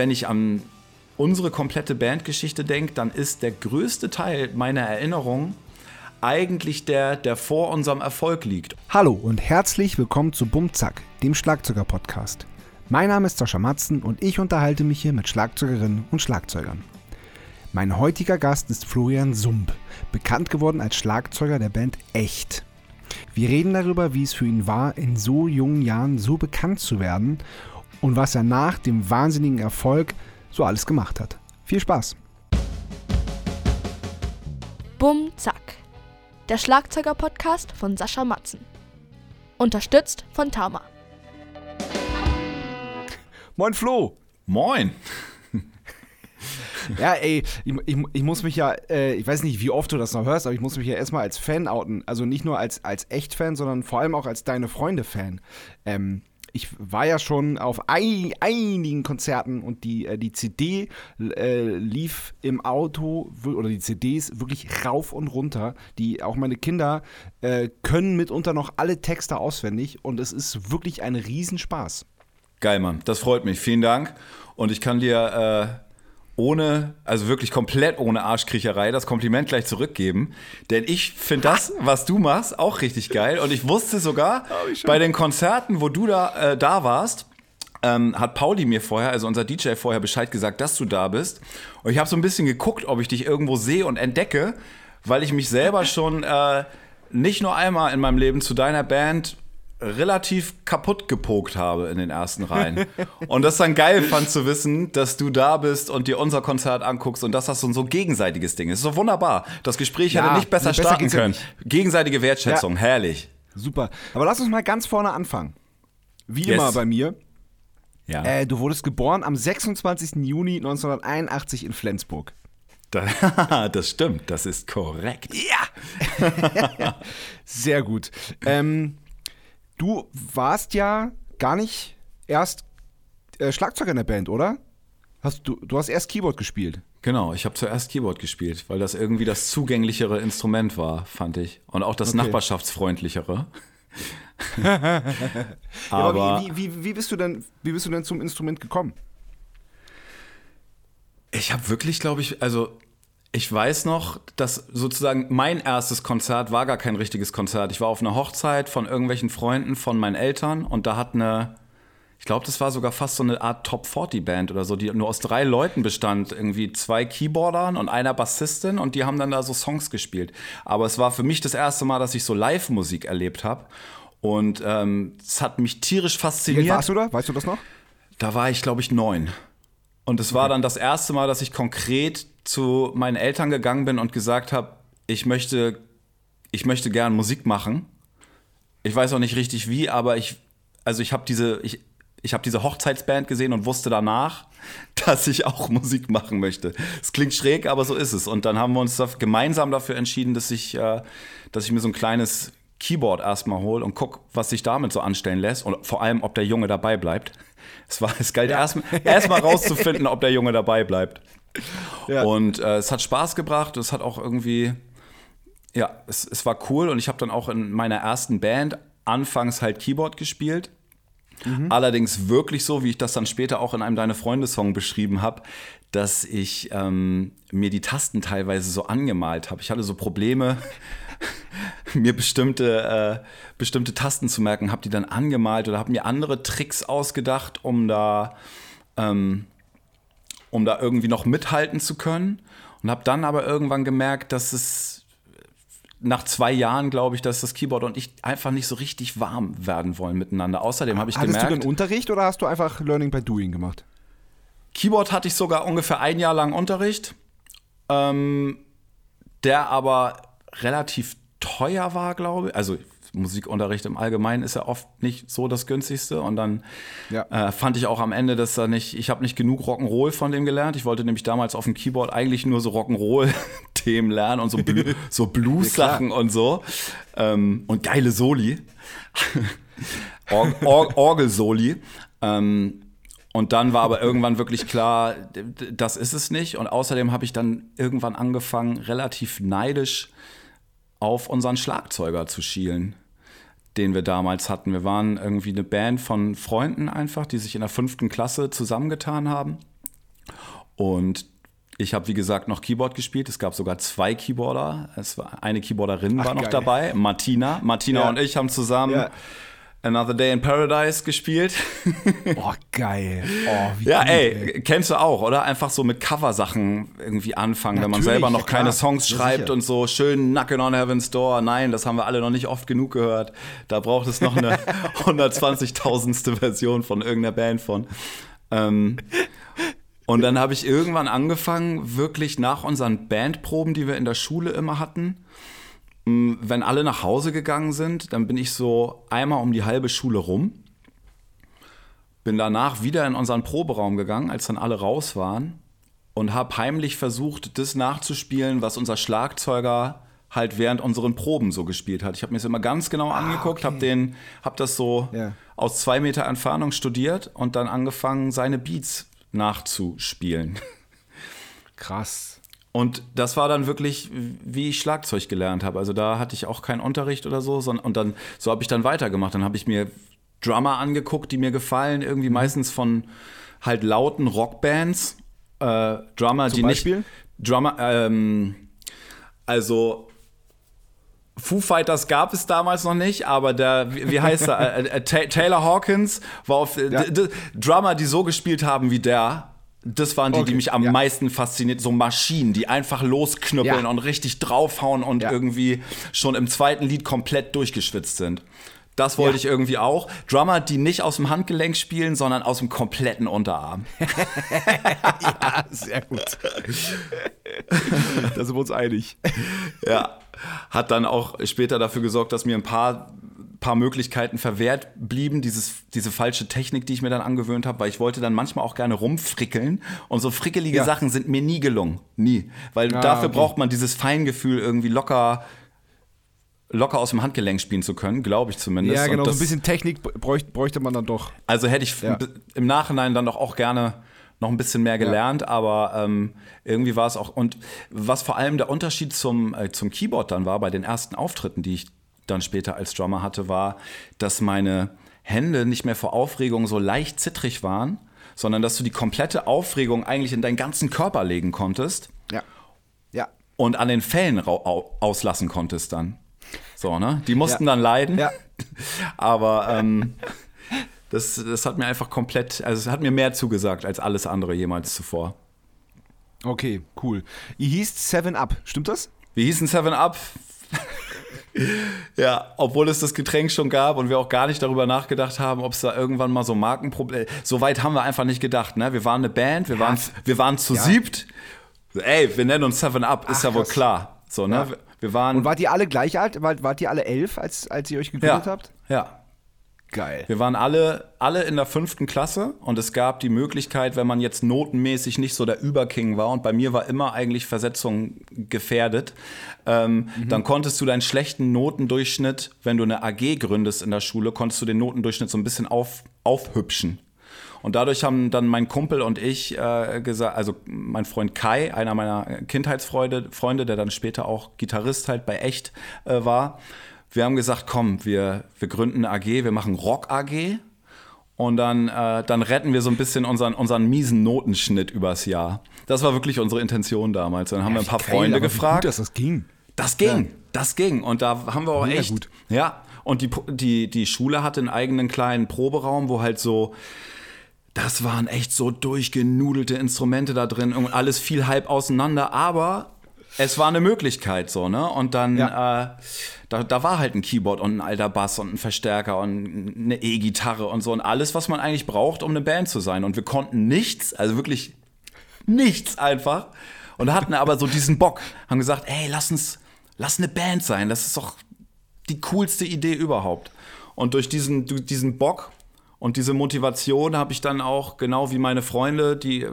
wenn ich an unsere komplette Bandgeschichte denke, dann ist der größte Teil meiner Erinnerung eigentlich der, der vor unserem Erfolg liegt. Hallo und herzlich willkommen zu Bumzack, dem Schlagzeuger-Podcast. Mein Name ist Sascha Matzen und ich unterhalte mich hier mit Schlagzeugerinnen und Schlagzeugern. Mein heutiger Gast ist Florian Sump, bekannt geworden als Schlagzeuger der Band Echt. Wir reden darüber, wie es für ihn war, in so jungen Jahren so bekannt zu werden und was er nach dem wahnsinnigen Erfolg so alles gemacht hat. Viel Spaß! Bum Zack. Der Schlagzeuger-Podcast von Sascha Matzen. Unterstützt von Tama. Moin Flo! Moin! Ja, ey, ich, ich, ich muss mich ja, äh, ich weiß nicht, wie oft du das noch hörst, aber ich muss mich ja erstmal als Fan outen. Also nicht nur als, als Echt-Fan, sondern vor allem auch als deine Freunde-Fan. Ähm, ich war ja schon auf ein, einigen Konzerten und die, äh, die CD äh, lief im Auto oder die CDs wirklich rauf und runter. Die auch meine Kinder äh, können mitunter noch alle Texte auswendig und es ist wirklich ein Riesenspaß. Geil, Mann. Das freut mich. Vielen Dank. Und ich kann dir äh, ohne, also wirklich komplett ohne Arschkriecherei, das Kompliment gleich zurückgeben. Denn ich finde das, was du machst, auch richtig geil. Und ich wusste sogar oh, bei den Konzerten, wo du da, äh, da warst, ähm, hat Pauli mir vorher, also unser DJ vorher Bescheid gesagt, dass du da bist. Und ich habe so ein bisschen geguckt, ob ich dich irgendwo sehe und entdecke, weil ich mich selber schon äh, nicht nur einmal in meinem Leben zu deiner Band relativ kaputt gepokt habe in den ersten Reihen. und das dann geil fand zu wissen, dass du da bist und dir unser Konzert anguckst und dass das so ein so gegenseitiges Ding ist. Das ist doch wunderbar. Das Gespräch ja, hätte nicht besser, besser starten können. Gegenseitige Wertschätzung, ja. herrlich. Super. Aber lass uns mal ganz vorne anfangen. Wie yes. immer bei mir. Ja. Äh, du wurdest geboren am 26. Juni 1981 in Flensburg. Das stimmt, das ist korrekt. Ja! Sehr gut. Ähm, Du warst ja gar nicht erst äh, Schlagzeuger in der Band, oder? Hast du, du hast erst Keyboard gespielt. Genau, ich habe zuerst Keyboard gespielt, weil das irgendwie das zugänglichere Instrument war, fand ich. Und auch das okay. nachbarschaftsfreundlichere. aber, ja, aber wie, wie, wie, bist du denn, wie bist du denn zum Instrument gekommen? Ich habe wirklich, glaube ich, also ich weiß noch, dass sozusagen mein erstes Konzert war gar kein richtiges Konzert. Ich war auf einer Hochzeit von irgendwelchen Freunden von meinen Eltern und da hat eine, ich glaube, das war sogar fast so eine Art Top 40 Band oder so, die nur aus drei Leuten bestand. Irgendwie zwei Keyboardern und einer Bassistin und die haben dann da so Songs gespielt. Aber es war für mich das erste Mal, dass ich so Live-Musik erlebt habe. Und ähm, es hat mich tierisch fasziniert. Wie warst du da? Weißt du das noch? Da war ich, glaube ich, neun. Und es war dann das erste Mal, dass ich konkret zu meinen Eltern gegangen bin und gesagt habe, ich möchte, ich möchte gern Musik machen. Ich weiß auch nicht richtig wie, aber ich, also ich habe diese, ich, ich habe diese Hochzeitsband gesehen und wusste danach, dass ich auch Musik machen möchte. Es klingt schräg, aber so ist es. Und dann haben wir uns gemeinsam dafür entschieden, dass ich, äh, dass ich mir so ein kleines Keyboard erstmal hole und guck, was sich damit so anstellen lässt und vor allem, ob der Junge dabei bleibt. Es, war, es galt ja. erstmal erst rauszufinden, ob der Junge dabei bleibt. Ja. Und äh, es hat Spaß gebracht, es hat auch irgendwie, ja, es, es war cool und ich habe dann auch in meiner ersten Band anfangs halt Keyboard gespielt. Mhm. Allerdings wirklich so, wie ich das dann später auch in einem Deine Freunde-Song beschrieben habe, dass ich ähm, mir die Tasten teilweise so angemalt habe. Ich hatte so Probleme, mir bestimmte, äh, bestimmte Tasten zu merken, habe die dann angemalt oder habe mir andere Tricks ausgedacht, um da ähm, um da irgendwie noch mithalten zu können. Und habe dann aber irgendwann gemerkt, dass es nach zwei Jahren, glaube ich, dass das Keyboard und ich einfach nicht so richtig warm werden wollen miteinander. Außerdem habe ich Hattest gemerkt. Hast du den Unterricht oder hast du einfach Learning by Doing gemacht? Keyboard hatte ich sogar ungefähr ein Jahr lang Unterricht, ähm, der aber relativ teuer war, glaube ich. Also Musikunterricht im Allgemeinen ist ja oft nicht so das günstigste. Und dann ja. äh, fand ich auch am Ende, dass da nicht, ich habe nicht genug Rock'n'Roll von dem gelernt. Ich wollte nämlich damals auf dem Keyboard eigentlich nur so Rock'n'Roll-Themen lernen und so, Blu so Blues-Sachen ja, und so. Ähm, und geile Soli. Or Or Orgel-Soli. Ähm, und dann war aber irgendwann wirklich klar, das ist es nicht. Und außerdem habe ich dann irgendwann angefangen, relativ neidisch auf unseren Schlagzeuger zu schielen den wir damals hatten. Wir waren irgendwie eine Band von Freunden einfach, die sich in der fünften Klasse zusammengetan haben. Und ich habe, wie gesagt, noch Keyboard gespielt. Es gab sogar zwei Keyboarder. Es war, eine Keyboarderin Ach, war noch geil. dabei, Martina. Martina Ja. und ich haben zusammen Ja. Another Day in Paradise gespielt. Oh, geil. Oh, wie Ja, gut, ey, kennst du auch, oder? Einfach so mit Coversachen irgendwie anfangen, wenn man Natürlich, selber ja noch keine klar. Songs Ja, schreibt sicher. und so schön Knockin' on Heaven's Door. Nein, das haben wir alle noch nicht oft genug gehört. Da braucht es noch eine 120.000. Version von irgendeiner Band von. Ähm, und dann habe ich irgendwann angefangen, wirklich nach unseren Bandproben, die wir in der Schule immer hatten, wenn alle nach Hause gegangen sind, dann bin ich so einmal um die halbe Schule rum bin danach wieder in unseren Proberaum gegangen, als dann alle raus waren und habe heimlich versucht, das nachzuspielen, was unser Schlagzeuger halt während unseren Proben so gespielt hat. Ich habe mir das immer ganz genau angeguckt, habe den, habe das so Ja. aus zwei Meter Entfernung studiert und dann angefangen, seine Beats nachzuspielen. Krass. Und das war dann wirklich, wie ich Schlagzeug gelernt habe. Also da hatte ich auch keinen Unterricht oder so, sondern und dann so habe ich dann weitergemacht. Dann habe ich mir Drummer angeguckt, die mir gefallen, irgendwie meistens von halt lauten Rockbands. Äh, Drummer, Zum die Beispiel? nicht Drummer, ähm, also Foo Fighters gab es damals noch nicht, aber der, wie, heißt er? Äh, äh, Ta- Taylor Hawkins war auf Ja. Drummer, die so gespielt haben wie der. Das waren die, die Okay, mich am ja. meisten fasziniert. So Maschinen, die einfach losknüppeln Ja. und richtig draufhauen und Ja. irgendwie schon im zweiten Lied komplett durchgeschwitzt sind. Das wollte ich irgendwie auch. Drummer, die nicht aus dem Handgelenk spielen, sondern aus dem kompletten Unterarm. Ja, sehr gut. da sind wir uns einig. Ja, hat dann auch später dafür gesorgt, dass mir ein paar, paar Möglichkeiten verwehrt blieben, dieses, diese falsche Technik, die ich mir dann angewöhnt habe, weil ich wollte dann manchmal auch gerne rumfrickeln und so frickelige Ja. Sachen sind mir nie gelungen, nie, weil Ah, dafür okay. braucht man dieses Feingefühl irgendwie locker locker aus dem Handgelenk spielen zu können, glaube ich zumindest. Ja, genau. So das- ein bisschen Technik bräuchte, bräuchte man dann doch. also hätte ich Ja. im Nachhinein dann doch auch gerne noch ein bisschen mehr gelernt, aber ähm, irgendwie war es auch. Und was vor allem der Unterschied zum, äh, zum Keyboard dann war, bei den ersten Auftritten, die ich dann später als Drummer hatte, war, dass meine Hände nicht mehr vor Aufregung so leicht zittrig waren, sondern dass du die komplette Aufregung eigentlich in deinen ganzen Körper legen konntest Ja. Ja. und an den Fällen auslassen konntest dann. So, ne? Die mussten Ja. dann leiden. Ja. Aber ähm, das, das hat mir einfach komplett, also es hat mir mehr zugesagt als alles andere jemals zuvor. Okay, cool. Ihr hieß Seven Up, stimmt das? Wir hießen Seven Up. ja, obwohl es das Getränk schon gab und wir auch gar nicht darüber nachgedacht haben, ob es da irgendwann mal so Markenprobleme. So weit haben wir einfach nicht gedacht. Ne? Wir waren eine Band, wir waren, wir waren zu Ja. siebt. Ey, wir nennen uns Seven Up, ist Ach, ja wohl krass. klar. So, ne? Ja. Wir, waren. Und wart ihr alle gleich alt? Wart, wart ihr alle elf, als, als ihr euch gegründet ja, habt? ja. Geil. Wir waren alle, alle in der fünften Klasse und es gab die Möglichkeit, wenn man jetzt notenmäßig nicht so der Überking war und bei mir war immer eigentlich Versetzung gefährdet, ähm, dann konntest du deinen schlechten Notendurchschnitt, wenn du eine AG gründest in der Schule, konntest du den Notendurchschnitt so ein bisschen auf, aufhübschen. Und dadurch haben dann mein Kumpel und ich äh, gesagt, also mein Freund Kai, einer meiner Kindheitsfreunde, Freunde, der dann später auch Gitarrist halt bei Echt äh, war, wir haben gesagt, komm, wir, wir gründen eine AG, wir machen Rock AG und dann, äh, dann retten wir so ein bisschen unseren, unseren miesen Notenschnitt übers Jahr. Das war wirklich unsere Intention damals. Dann haben wir ein paar Geil, Freunde gefragt. Gut, dass das ging. Das ging, das ging. Und da haben wir auch Mega echt. gut. Ja, und die, die, die Schule hatte einen eigenen kleinen Proberaum, wo halt so. Das waren echt so durchgenudelte Instrumente da drin und alles viel halb auseinander, aber es war eine Möglichkeit so, ne? Und dann, Ja. äh, da, da war halt ein Keyboard und ein alter Bass und ein Verstärker und eine E-Gitarre und so und alles, was man eigentlich braucht, um eine Band zu sein. Und wir konnten nichts, also wirklich nichts einfach. Und hatten aber so diesen Bock, haben gesagt, ey, lass uns, lass eine Band sein, das ist doch die coolste Idee überhaupt. Und durch diesen, durch diesen Bock und diese Motivation habe ich dann auch, genau wie meine Freunde, die,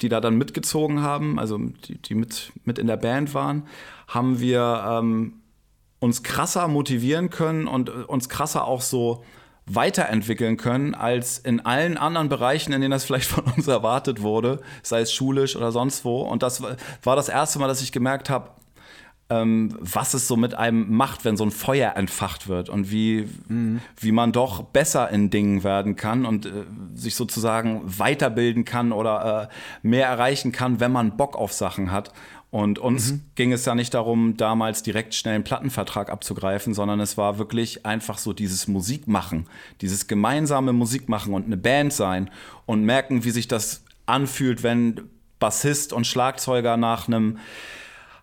die da dann mitgezogen haben, also die, die mit, mit in der Band waren, haben wir ähm, uns krasser motivieren können und äh, uns krasser auch so weiterentwickeln können als in allen anderen Bereichen, in denen das vielleicht von uns erwartet wurde, sei es schulisch oder sonst wo. Und das war war das erste Mal, dass ich gemerkt habe, ähm, was es so mit einem macht, wenn so ein Feuer entfacht wird und wie, mhm. wie man doch besser in Dingen werden kann und äh, sich sozusagen weiterbilden kann oder äh, mehr erreichen kann, wenn man Bock auf Sachen hat. Und uns mhm. ging es ja nicht darum, damals direkt schnell einen Plattenvertrag abzugreifen, sondern es war wirklich einfach so dieses Musikmachen, dieses gemeinsame Musikmachen und eine Band sein und merken, wie sich das anfühlt, wenn Bassist und Schlagzeuger nach einem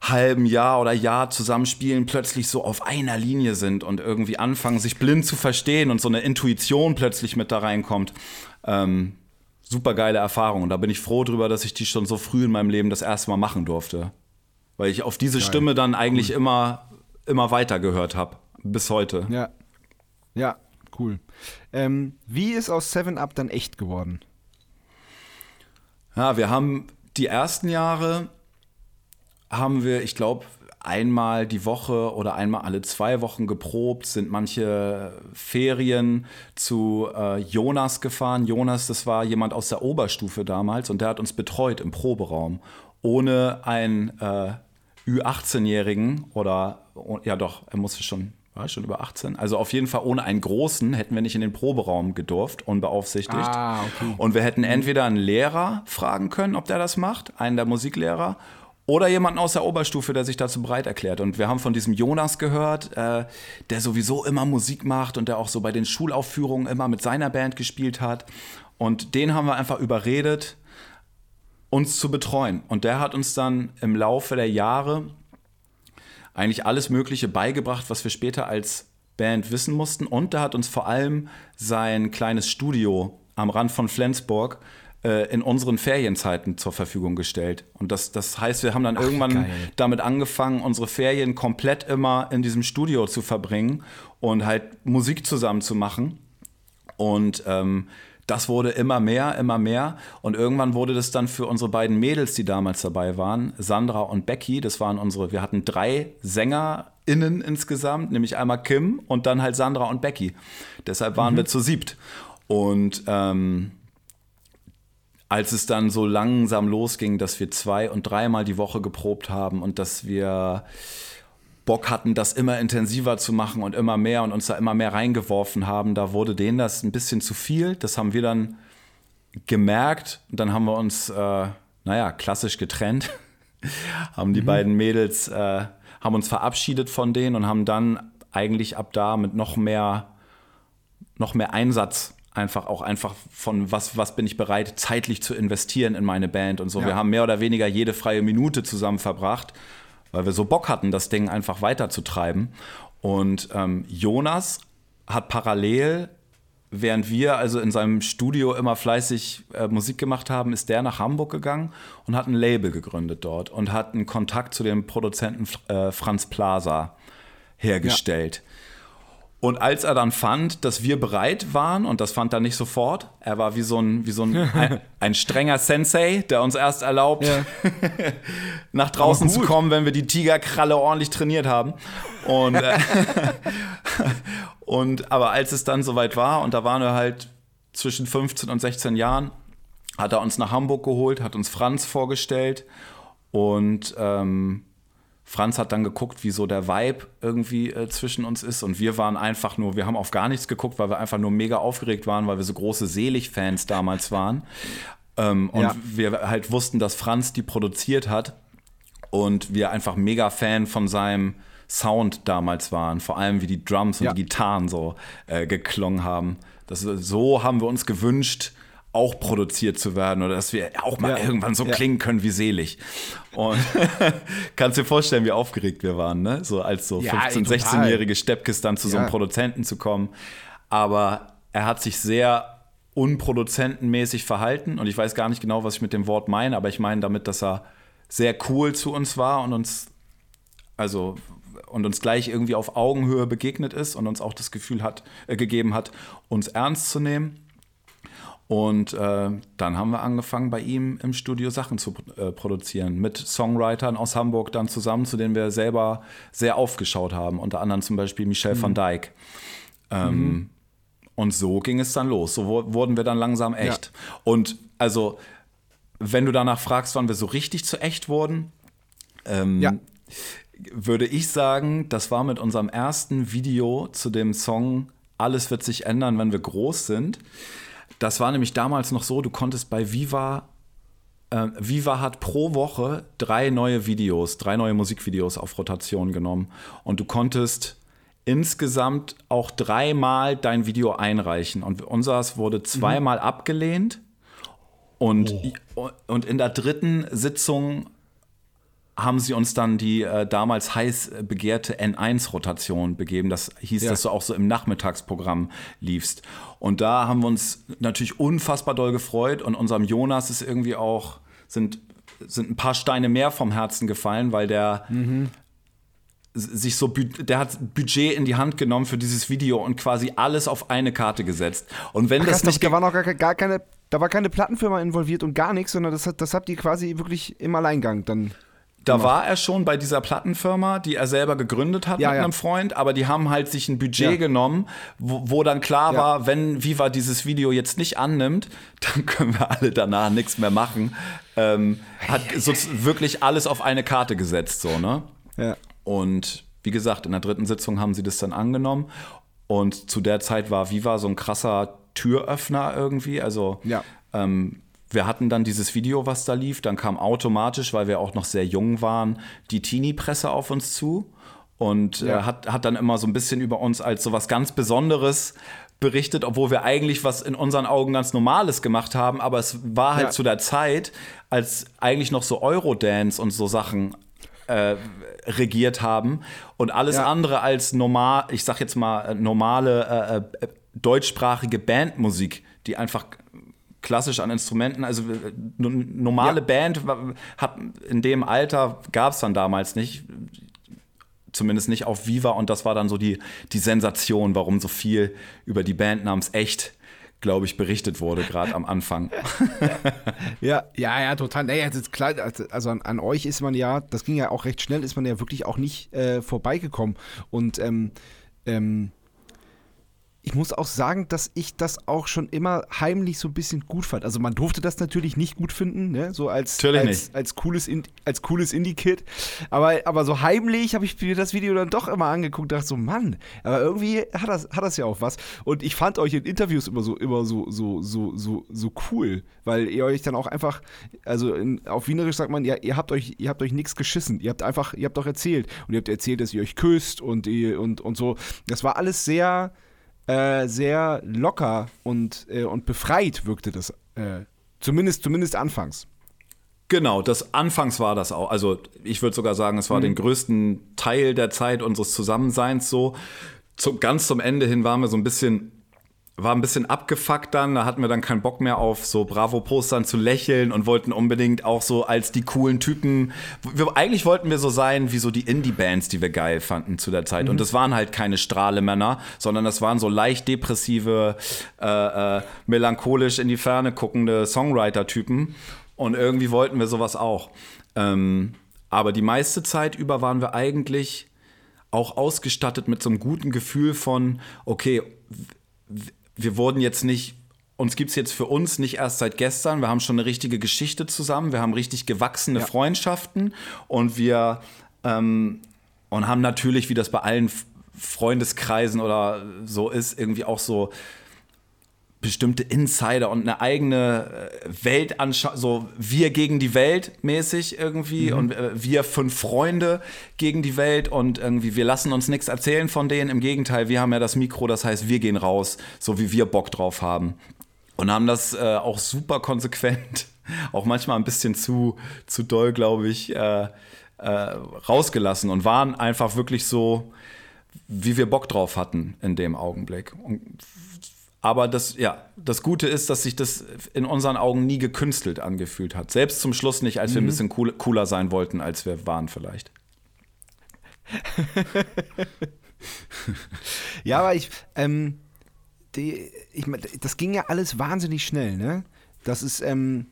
halben Jahr oder Jahr zusammenspielen, plötzlich so auf einer Linie sind und irgendwie anfangen, sich blind zu verstehen und so eine Intuition plötzlich mit da reinkommt. Ähm, super geile Erfahrung. Und da bin ich froh drüber, dass ich die schon so früh in meinem Leben das erste Mal machen durfte. Weil ich auf diese Geil. Stimme dann eigentlich cool. immer, immer weiter gehört habe. Bis heute. Ja. Ja, cool. Ähm, wie ist aus Seven Up dann echt geworden? Ja, wir haben die ersten Jahre haben wir, ich glaube, einmal die Woche oder einmal alle zwei Wochen geprobt, sind manche Ferien zu äh, Jonas gefahren. Jonas, das war jemand aus der Oberstufe damals und der hat uns betreut im Proberaum, ohne ein äh, Ü18-Jährigen oder, ja doch, er musste schon, war schon über 18. Also auf jeden Fall ohne einen Großen hätten wir nicht in den Proberaum gedurft, unbeaufsichtigt. Ah, okay. Und wir hätten entweder einen Lehrer fragen können, ob der das macht, einen der Musiklehrer, oder jemanden aus der Oberstufe, der sich dazu bereit erklärt. Und wir haben von diesem Jonas gehört, äh, der sowieso immer Musik macht und der auch so bei den Schulaufführungen immer mit seiner Band gespielt hat. Und den haben wir einfach überredet, uns zu betreuen. Und der hat uns dann im Laufe der Jahre eigentlich alles Mögliche beigebracht, was wir später als Band wissen mussten. Und der hat uns vor allem sein kleines Studio am Rand von Flensburg äh, in unseren Ferienzeiten zur Verfügung gestellt. Und das, das heißt, wir haben dann Ach, irgendwann geil. damit angefangen, unsere Ferien komplett immer in diesem Studio zu verbringen und halt Musik zusammen zu machen. Und ähm, das wurde immer mehr, immer mehr. Und irgendwann wurde das dann für unsere beiden Mädels, die damals dabei waren, Sandra und Becky, das waren unsere, wir hatten drei SängerInnen insgesamt, nämlich einmal Kim und dann halt Sandra und Becky. Deshalb waren mhm. wir zu siebt. Und ähm, als es dann so langsam losging, dass wir zwei- und dreimal die Woche geprobt haben und dass wir Bock hatten, das immer intensiver zu machen und immer mehr und uns da immer mehr reingeworfen haben, da wurde denen das ein bisschen zu viel. Das haben wir dann gemerkt und dann haben wir uns, äh, naja, klassisch getrennt, haben die mhm. beiden Mädels, äh, haben uns verabschiedet von denen und haben dann eigentlich ab da mit noch mehr, noch mehr Einsatz einfach auch einfach von was, was bin ich bereit, zeitlich zu investieren in meine Band und so. Ja. Wir haben mehr oder weniger jede freie Minute zusammen verbracht weil wir so Bock hatten, das Ding einfach weiterzutreiben. Und ähm, Jonas hat parallel, während wir also in seinem Studio immer fleißig äh, Musik gemacht haben, ist der nach Hamburg gegangen und hat ein Label gegründet dort und hat einen Kontakt zu dem Produzenten äh, Franz Plaza hergestellt. Ja. Und als er dann fand, dass wir bereit waren, und das fand er nicht sofort, er war wie so ein, wie so ein, ein, ein strenger Sensei, der uns erst erlaubt, ja. nach draußen zu kommen, wenn wir die Tigerkralle ordentlich trainiert haben. Und, äh, und aber als es dann soweit war, und da waren wir halt zwischen 15 und 16 Jahren, hat er uns nach Hamburg geholt, hat uns Franz vorgestellt und ähm, Franz hat dann geguckt, wie so der Vibe irgendwie äh, zwischen uns ist. Und wir waren einfach nur, wir haben auf gar nichts geguckt, weil wir einfach nur mega aufgeregt waren, weil wir so große Selig-Fans damals waren. Ähm, und ja. wir halt wussten, dass Franz die produziert hat. Und wir einfach mega Fan von seinem Sound damals waren. Vor allem wie die Drums und ja. die Gitarren so äh, geklungen haben. Das, so haben wir uns gewünscht, auch produziert zu werden oder dass wir auch mal ja, irgendwann so ja. klingen können wie selig. Und kannst dir vorstellen, wie aufgeregt wir waren, ne? So als so ja, 15-, 16-jährige Steppkes dann zu so einem Produzenten zu kommen. Aber er hat sich sehr unproduzentenmäßig verhalten und ich weiß gar nicht genau, was ich mit dem Wort meine, aber ich meine damit, dass er sehr cool zu uns war und uns also und uns gleich irgendwie auf Augenhöhe begegnet ist und uns auch das Gefühl hat äh, gegeben hat, uns ernst zu nehmen. Und äh, dann haben wir angefangen, bei ihm im Studio Sachen zu äh, produzieren. Mit Songwritern aus Hamburg dann zusammen, zu denen wir selber sehr aufgeschaut haben. Unter anderem zum Beispiel Michel mhm. van Dijk. Ähm, mhm. Und so ging es dann los. So wurden wir dann langsam echt. Ja. Und also, wenn du danach fragst, wann wir so richtig zu echt wurden, ähm, ja. würde ich sagen, das war mit unserem ersten Video zu dem Song Alles wird sich ändern, wenn wir groß sind. Das war nämlich damals noch so, du konntest bei Viva äh, Viva hat pro Woche drei neue Videos, drei neue Musikvideos auf Rotation genommen. Und du konntest insgesamt auch dreimal dein Video einreichen. Und unseres wurde zweimal mhm. abgelehnt. Und, oh. und in der dritten Sitzung haben sie uns dann die äh, damals heiß begehrte N1-Rotation begeben. Das hieß, ja. dass du auch so im Nachmittagsprogramm liefst. Und da haben wir uns natürlich unfassbar doll gefreut. Und unserem Jonas ist irgendwie auch, sind, sind ein paar Steine mehr vom Herzen gefallen, weil der mhm. sich so, der hat Budget in die Hand genommen für dieses Video und quasi alles auf eine Karte gesetzt. Und wenn Ach, das nicht. Da war noch gar, gar keine, da war keine Plattenfirma involviert und gar nichts, sondern das, das habt ihr quasi wirklich im Alleingang dann. Da gemacht. war er schon bei dieser Plattenfirma, die er selber gegründet hat ja, mit ja. einem Freund, aber die haben halt sich ein Budget ja. genommen, wo, wo, dann klar war, wenn Viva dieses Video jetzt nicht annimmt, dann können wir alle danach nichts mehr machen. Ähm, hat so wirklich alles auf eine Karte gesetzt, so, ne? Ja. Und wie gesagt, in der dritten Sitzung haben sie das dann angenommen. Und zu der Zeit war Viva so ein krasser Türöffner irgendwie. Also ja. ähm, wir hatten dann dieses Video, was da lief. Dann kam automatisch, weil wir auch noch sehr jung waren, die Teenie-Presse auf uns zu und äh, ja. äh, hat, hat dann immer so ein bisschen über uns als so was ganz Besonderes berichtet, obwohl wir eigentlich was in unseren Augen ganz Normales gemacht haben. Aber es war halt ja. zu der Zeit, als eigentlich noch so Eurodance und so Sachen äh, regiert haben und alles ja. andere als normal, ich sag jetzt mal äh, normale äh, äh, deutschsprachige Bandmusik, die einfach klassisch an Instrumenten, also äh, normale ja. Band hat in dem Alter gab es dann damals nicht, zumindest nicht auf Viva und das war dann so die, die Sensation, warum so viel über die Band namens Echt glaube ich, berichtet wurde, gerade am Anfang. ja, ja, ja, total. Naja, das ist klar, also an, an, euch ist man ja, das ging ja auch recht schnell, ist man ja wirklich auch nicht äh, vorbeigekommen. Und ähm, ähm, ich muss auch sagen, dass ich das auch schon immer heimlich so ein bisschen gut fand. Also man durfte das natürlich nicht gut finden, ne? so als, als, als, cooles, als cooles Indie-Kid. Aber, aber so heimlich habe ich mir das Video dann doch immer angeguckt und dachte so, Mann, aber irgendwie hat das, hat das ja auch was. Und ich fand euch in Interviews immer so, immer so, so, so, so, so cool, weil ihr euch dann auch einfach, also in, auf Wienerisch sagt man, ja, ihr habt euch, ihr habt euch nichts geschissen. Ihr habt einfach, ihr habt doch erzählt. Und ihr habt erzählt, dass ihr euch küsst und, und, und so. Das war alles sehr äh, sehr locker und, äh, und befreit wirkte das. Äh, zumindest, zumindest anfangs. Genau, das anfangs war das auch. Also ich würde sogar sagen, es war mhm. den größten Teil der Zeit unseres Zusammenseins so. Zum, ganz zum Ende hin waren wir so ein bisschen war ein bisschen abgefuckt dann, da hatten wir dann keinen Bock mehr auf so Bravo-Postern zu lächeln und wollten unbedingt auch so als die coolen Typen, wir, eigentlich wollten wir so sein wie so die Indie-Bands, die wir geil fanden zu der Zeit. Mhm. Und das waren halt keine Strahlemänner, sondern das waren so leicht depressive, äh, äh, melancholisch in die Ferne guckende Songwriter-Typen. Und irgendwie wollten wir sowas auch. Ähm, aber die meiste Zeit über waren wir eigentlich auch ausgestattet mit so einem guten Gefühl von, okay, wir wurden jetzt nicht, uns gibt es jetzt für uns nicht erst seit gestern, wir haben schon eine richtige Geschichte zusammen, wir haben richtig gewachsene ja. Freundschaften. Und wir ähm, und haben natürlich, wie das bei allen Freundeskreisen oder so ist, irgendwie auch so bestimmte Insider und eine eigene äh, Weltanschauung, so wir gegen die Welt mäßig irgendwie mhm. und äh, wir fünf Freunde gegen die Welt und irgendwie wir lassen uns nichts erzählen von denen. Im Gegenteil, wir haben ja das Mikro, das heißt, wir gehen raus, so wie wir Bock drauf haben. Und haben das äh, auch super konsequent, auch manchmal ein bisschen zu, zu doll, glaube ich, äh, äh, rausgelassen und waren einfach wirklich so, wie wir Bock drauf hatten in dem Augenblick. Und aber das, ja, das Gute ist, dass sich das in unseren Augen nie gekünstelt angefühlt hat. Selbst zum Schluss nicht, als mhm. wir ein mhm. bisschen cool, cooler sein wollten, als wir waren vielleicht. ja, aber ich, ähm, die, ich, das ging ja alles wahnsinnig schnell, ne? Das ist, ähm,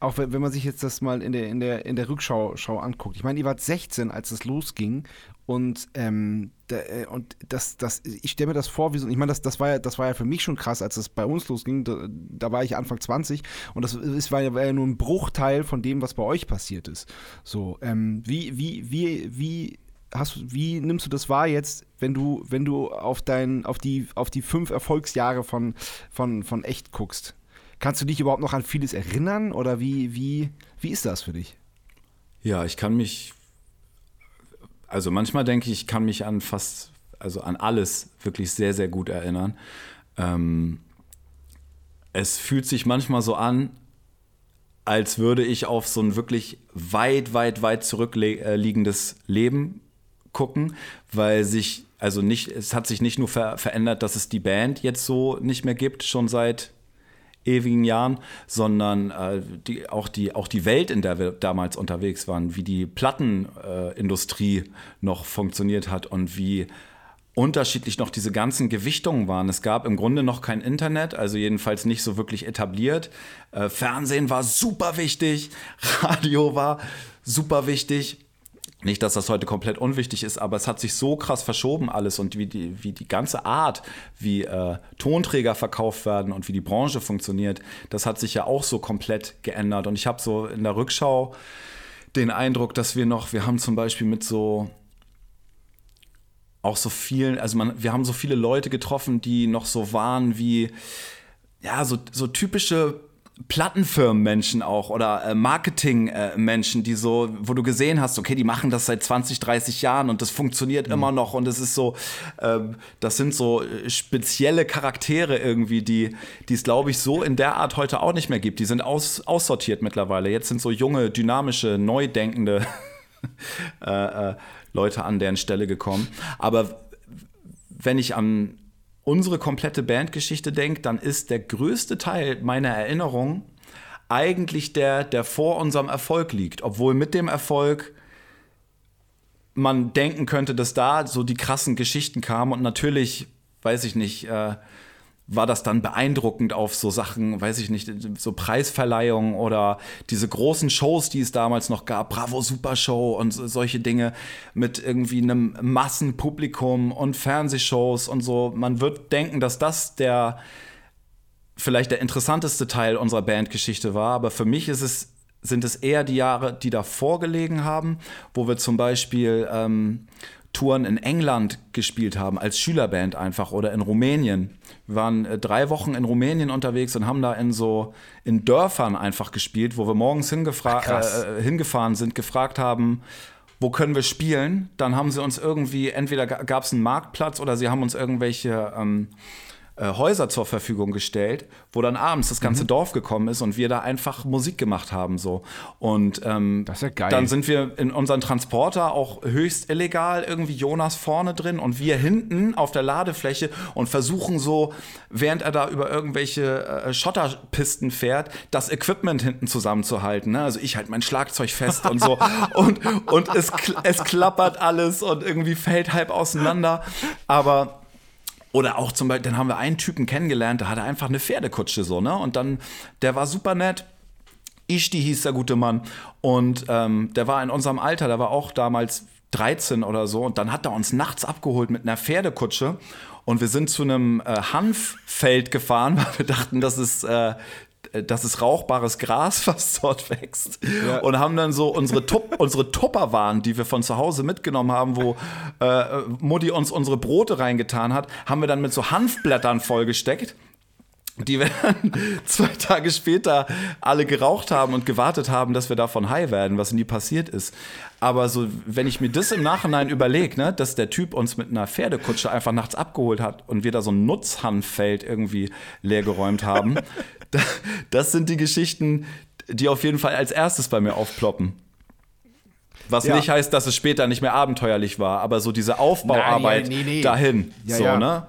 auch wenn, wenn man sich jetzt das mal in der, in der, in der Rückschau Schau anguckt. Ich meine, ihr wart 16, als es losging und, ähm, da, äh, und das, das, ich stelle mir das vor, wie so, ich meine, das, das, war ja, das war ja für mich schon krass, als es bei uns losging. Da, da war ich Anfang 20 und das ist, war, ja, war ja nur ein Bruchteil von dem, was bei euch passiert ist. So, ähm, wie, wie, wie, wie hast wie nimmst du das wahr jetzt, wenn du, wenn du auf dein, auf die, auf die fünf Erfolgsjahre von, von, von echt guckst? Kannst du dich überhaupt noch an vieles erinnern oder wie, wie, wie ist das für dich? Ja, ich kann mich, also manchmal denke ich, ich kann mich an fast, also an alles wirklich sehr, sehr gut erinnern. Ähm, es fühlt sich manchmal so an, als würde ich auf so ein wirklich weit, weit, weit zurückliegendes Leben gucken, weil sich, also nicht, es hat sich nicht nur ver verändert, dass es die Band jetzt so nicht mehr gibt, schon seit ewigen Jahren, sondern äh, die, auch, die, auch die Welt, in der wir damals unterwegs waren, wie die Plattenindustrie äh, noch funktioniert hat und wie unterschiedlich noch diese ganzen Gewichtungen waren. Es gab im Grunde noch kein Internet, also jedenfalls nicht so wirklich etabliert. Äh, Fernsehen war super wichtig, Radio war super wichtig. Nicht, dass das heute komplett unwichtig ist, aber es hat sich so krass verschoben alles und wie die, wie die ganze Art, wie äh, Tonträger verkauft werden und wie die Branche funktioniert, das hat sich ja auch so komplett geändert. Und ich habe so in der Rückschau den Eindruck, dass wir noch, wir haben zum Beispiel mit so auch so vielen, also man, wir haben so viele Leute getroffen, die noch so waren wie, ja, so, so typische Plattenfirmenmenschen auch oder äh, Marketingmenschen, die so, wo du gesehen hast, okay, die machen das seit 20, 30 Jahren und das funktioniert mhm. immer noch und es ist so, äh, das sind so äh, spezielle Charaktere irgendwie, die die es, glaube ich, so in der Art heute auch nicht mehr gibt. Die sind aus, aussortiert mittlerweile. Jetzt sind so junge, dynamische, neu denkende äh, äh Leute an deren Stelle gekommen. Aber wenn ich an unsere komplette Bandgeschichte denke, dann ist der größte Teil meiner Erinnerung eigentlich der, der vor unserem Erfolg liegt. Obwohl mit dem Erfolg man denken könnte, dass da so die krassen Geschichten kamen und natürlich, weiß ich nicht, äh, war das dann beeindruckend auf so Sachen, weiß ich nicht, so Preisverleihungen oder diese großen Shows, die es damals noch gab, Bravo Super Show und solche Dinge mit irgendwie einem Massenpublikum und Fernsehshows und so. Man wird denken, dass das der vielleicht der interessanteste Teil unserer Bandgeschichte war, aber für mich ist es sind es eher die Jahre, die davor gelegen haben, wo wir zum Beispiel ähm, Touren in England gespielt haben, als Schülerband einfach oder in Rumänien. Wir waren äh, drei Wochen in Rumänien unterwegs und haben da in so in Dörfern einfach gespielt, wo wir morgens Ach, äh, hingefahren sind, gefragt haben, wo können wir spielen? Dann haben sie uns irgendwie, entweder gab es einen Marktplatz oder sie haben uns irgendwelche ähm, äh, Häuser zur Verfügung gestellt, wo dann abends das ganze mhm. Dorf gekommen ist und wir da einfach Musik gemacht haben so. Und ähm, das ist ja geil. dann sind wir in unseren Transporter auch höchst illegal irgendwie Jonas vorne drin und wir hinten auf der Ladefläche und versuchen so, während er da über irgendwelche äh, Schotterpisten fährt, das Equipment hinten zusammenzuhalten. Ne? Also ich halt mein Schlagzeug fest und so und und es es klappert alles und irgendwie fällt halb auseinander, aber oder auch zum Beispiel, dann haben wir einen Typen kennengelernt, der hatte einfach eine Pferdekutsche so, ne? Und dann, der war super nett. Ishti hieß der gute Mann. Und ähm, der war in unserem Alter, der war auch damals 13 oder so. Und dann hat er uns nachts abgeholt mit einer Pferdekutsche. Und wir sind zu einem äh, Hanffeld gefahren, weil wir dachten, das ist äh, das ist rauchbares Gras, was dort wächst. Ja. Und haben dann so unsere, Tup unsere Tupperwaren, die wir von zu Hause mitgenommen haben, wo äh, Mutti uns unsere Brote reingetan hat, haben wir dann mit so Hanfblättern vollgesteckt die wir dann zwei Tage später alle geraucht haben und gewartet haben, dass wir davon high werden, was nie passiert ist. Aber so, wenn ich mir das im Nachhinein überlege, ne, dass der Typ uns mit einer Pferdekutsche einfach nachts abgeholt hat und wir da so ein Nutzhanffeld irgendwie leergeräumt haben, das sind die Geschichten, die auf jeden Fall als erstes bei mir aufploppen. Was ja. nicht heißt, dass es später nicht mehr abenteuerlich war, aber so diese Aufbauarbeit Nein, nee, nee. dahin. Ja, so, ja. ne?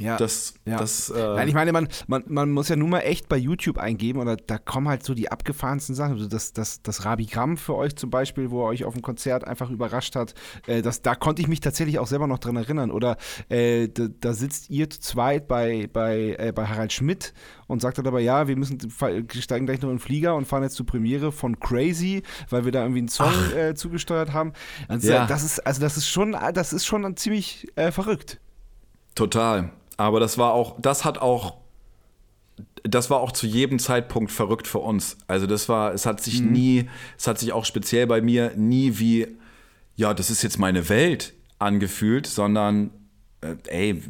Ja. Das, ja. das, äh Nein, ich meine, man, man, man muss ja nur mal echt bei YouTube eingeben oder da kommen halt so die abgefahrensten Sachen. Also das, das, das Rabigramm für euch zum Beispiel, wo er euch auf dem Konzert einfach überrascht hat, äh, das, da konnte ich mich tatsächlich auch selber noch dran erinnern. Oder äh, da, da, sitzt ihr zu zweit bei, bei, äh, bei Harald Schmidt und sagt dann aber, ja, wir müssen steigen gleich noch in den Flieger und fahren jetzt zur Premiere von Crazy, weil wir da irgendwie einen Song äh, zugesteuert haben. Also, ja. das ist, also das ist schon, das ist schon ziemlich äh, verrückt. Total. Aber das war auch, das hat auch, das war auch zu jedem Zeitpunkt verrückt für uns. Also das war, es hat sich mhm. nie, es hat sich auch speziell bei mir nie wie ja, das ist jetzt meine Welt angefühlt, sondern äh, ey,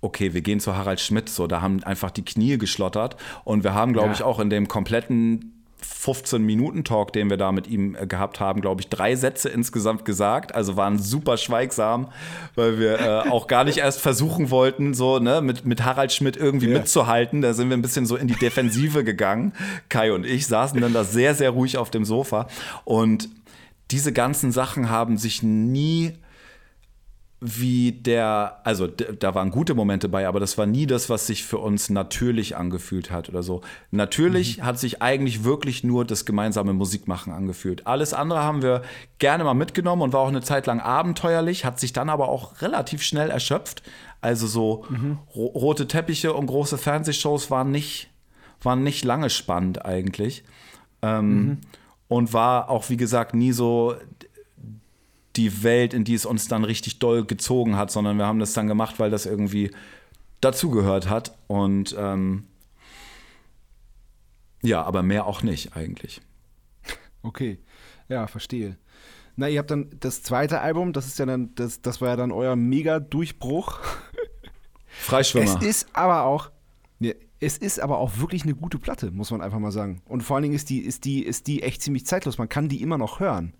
okay, wir gehen zu Harald Schmidt, so, da haben einfach die Knie geschlottert und wir haben, glaube Ja. ich, auch in dem kompletten 15-Minuten-Talk, den wir da mit ihm äh, gehabt haben, glaube ich, drei Sätze insgesamt gesagt. Also waren super schweigsam, weil wir äh, auch gar nicht erst versuchen wollten, so ne, mit, mit Harald Schmidt irgendwie Ja. mitzuhalten. Da sind wir ein bisschen so in die Defensive gegangen. Kai und ich saßen dann da sehr, sehr ruhig auf dem Sofa. Und diese ganzen Sachen haben sich nie wie der, also da waren gute Momente bei, aber das war nie das, was sich für uns natürlich angefühlt hat oder so. Natürlich hat sich eigentlich wirklich nur das gemeinsame Musikmachen angefühlt. Alles andere haben wir gerne mal mitgenommen und war auch eine Zeit lang abenteuerlich, hat sich dann aber auch relativ schnell erschöpft. Also so ro rote Teppiche und große Fernsehshows waren nicht, waren nicht lange spannend eigentlich. Ähm, Und war auch, wie gesagt, nie so die Welt, in die es uns dann richtig doll gezogen hat, sondern wir haben das dann gemacht, weil das irgendwie dazugehört hat. Und ähm, ja, aber mehr auch nicht eigentlich. Okay, ja, verstehe. Na, ihr habt dann das zweite Album, das ist ja dann, das, das war ja dann euer Mega-Durchbruch. Freischwimmer. Es ist aber auch, es ist aber auch wirklich eine gute Platte, muss man einfach mal sagen. Und vor allen Dingen ist die, ist die, ist die echt ziemlich zeitlos. Man kann die immer noch hören.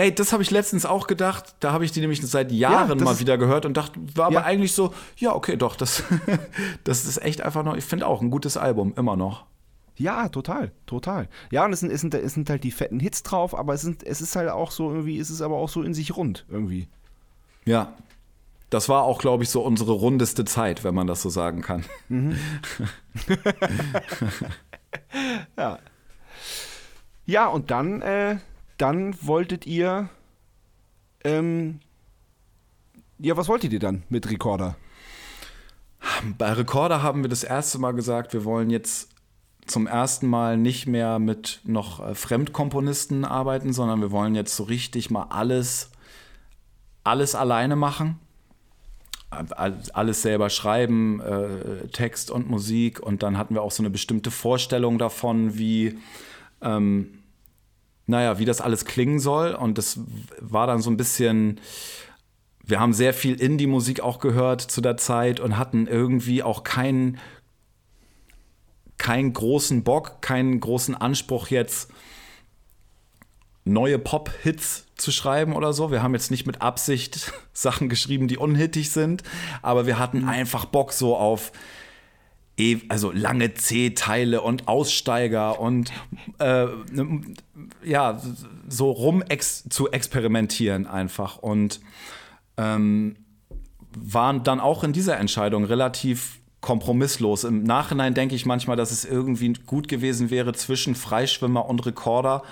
Ey, das habe ich letztens auch gedacht. Da habe ich die nämlich seit Jahren das mal wieder gehört und dachte, war aber Ja. eigentlich so, ja, okay, doch, das, das ist echt einfach noch, ich finde auch ein gutes Album, immer noch. Ja, total, total. Ja, und es sind, es sind, es sind halt die fetten Hits drauf, aber es, sind, es ist halt auch so irgendwie, es ist aber auch so in sich rund irgendwie. Ja. Das war auch, glaube ich, so unsere rundeste Zeit, wenn man das so sagen kann. Ja. Ja, und dann, äh, dann wolltet ihr, ähm, ja, was wolltet ihr dann mit Recorder? Bei Recorder haben wir das erste Mal gesagt, wir wollen jetzt zum ersten Mal nicht mehr mit noch äh, Fremdkomponisten arbeiten, sondern wir wollen jetzt so richtig mal alles, alles alleine machen. All- Alles selber schreiben, äh, Text und Musik. Und dann hatten wir auch so eine bestimmte Vorstellung davon, wie, ähm, naja, wie das alles klingen soll. Und das war dann so ein bisschen, wir haben sehr viel Indie-Musik auch gehört zu der Zeit und hatten irgendwie auch keinen keinen großen Bock, keinen großen Anspruch jetzt neue Pop-Hits zu schreiben oder so. Wir haben jetzt nicht mit Absicht Sachen geschrieben, die unhittig sind, aber wir hatten einfach Bock so auf also lange C-Teile und Aussteiger und äh, ja, so rum ex zu experimentieren einfach und ähm, waren dann auch in dieser Entscheidung relativ kompromisslos. Im Nachhinein denke ich manchmal, dass es irgendwie gut gewesen wäre, zwischen Freischwimmer und Rekorder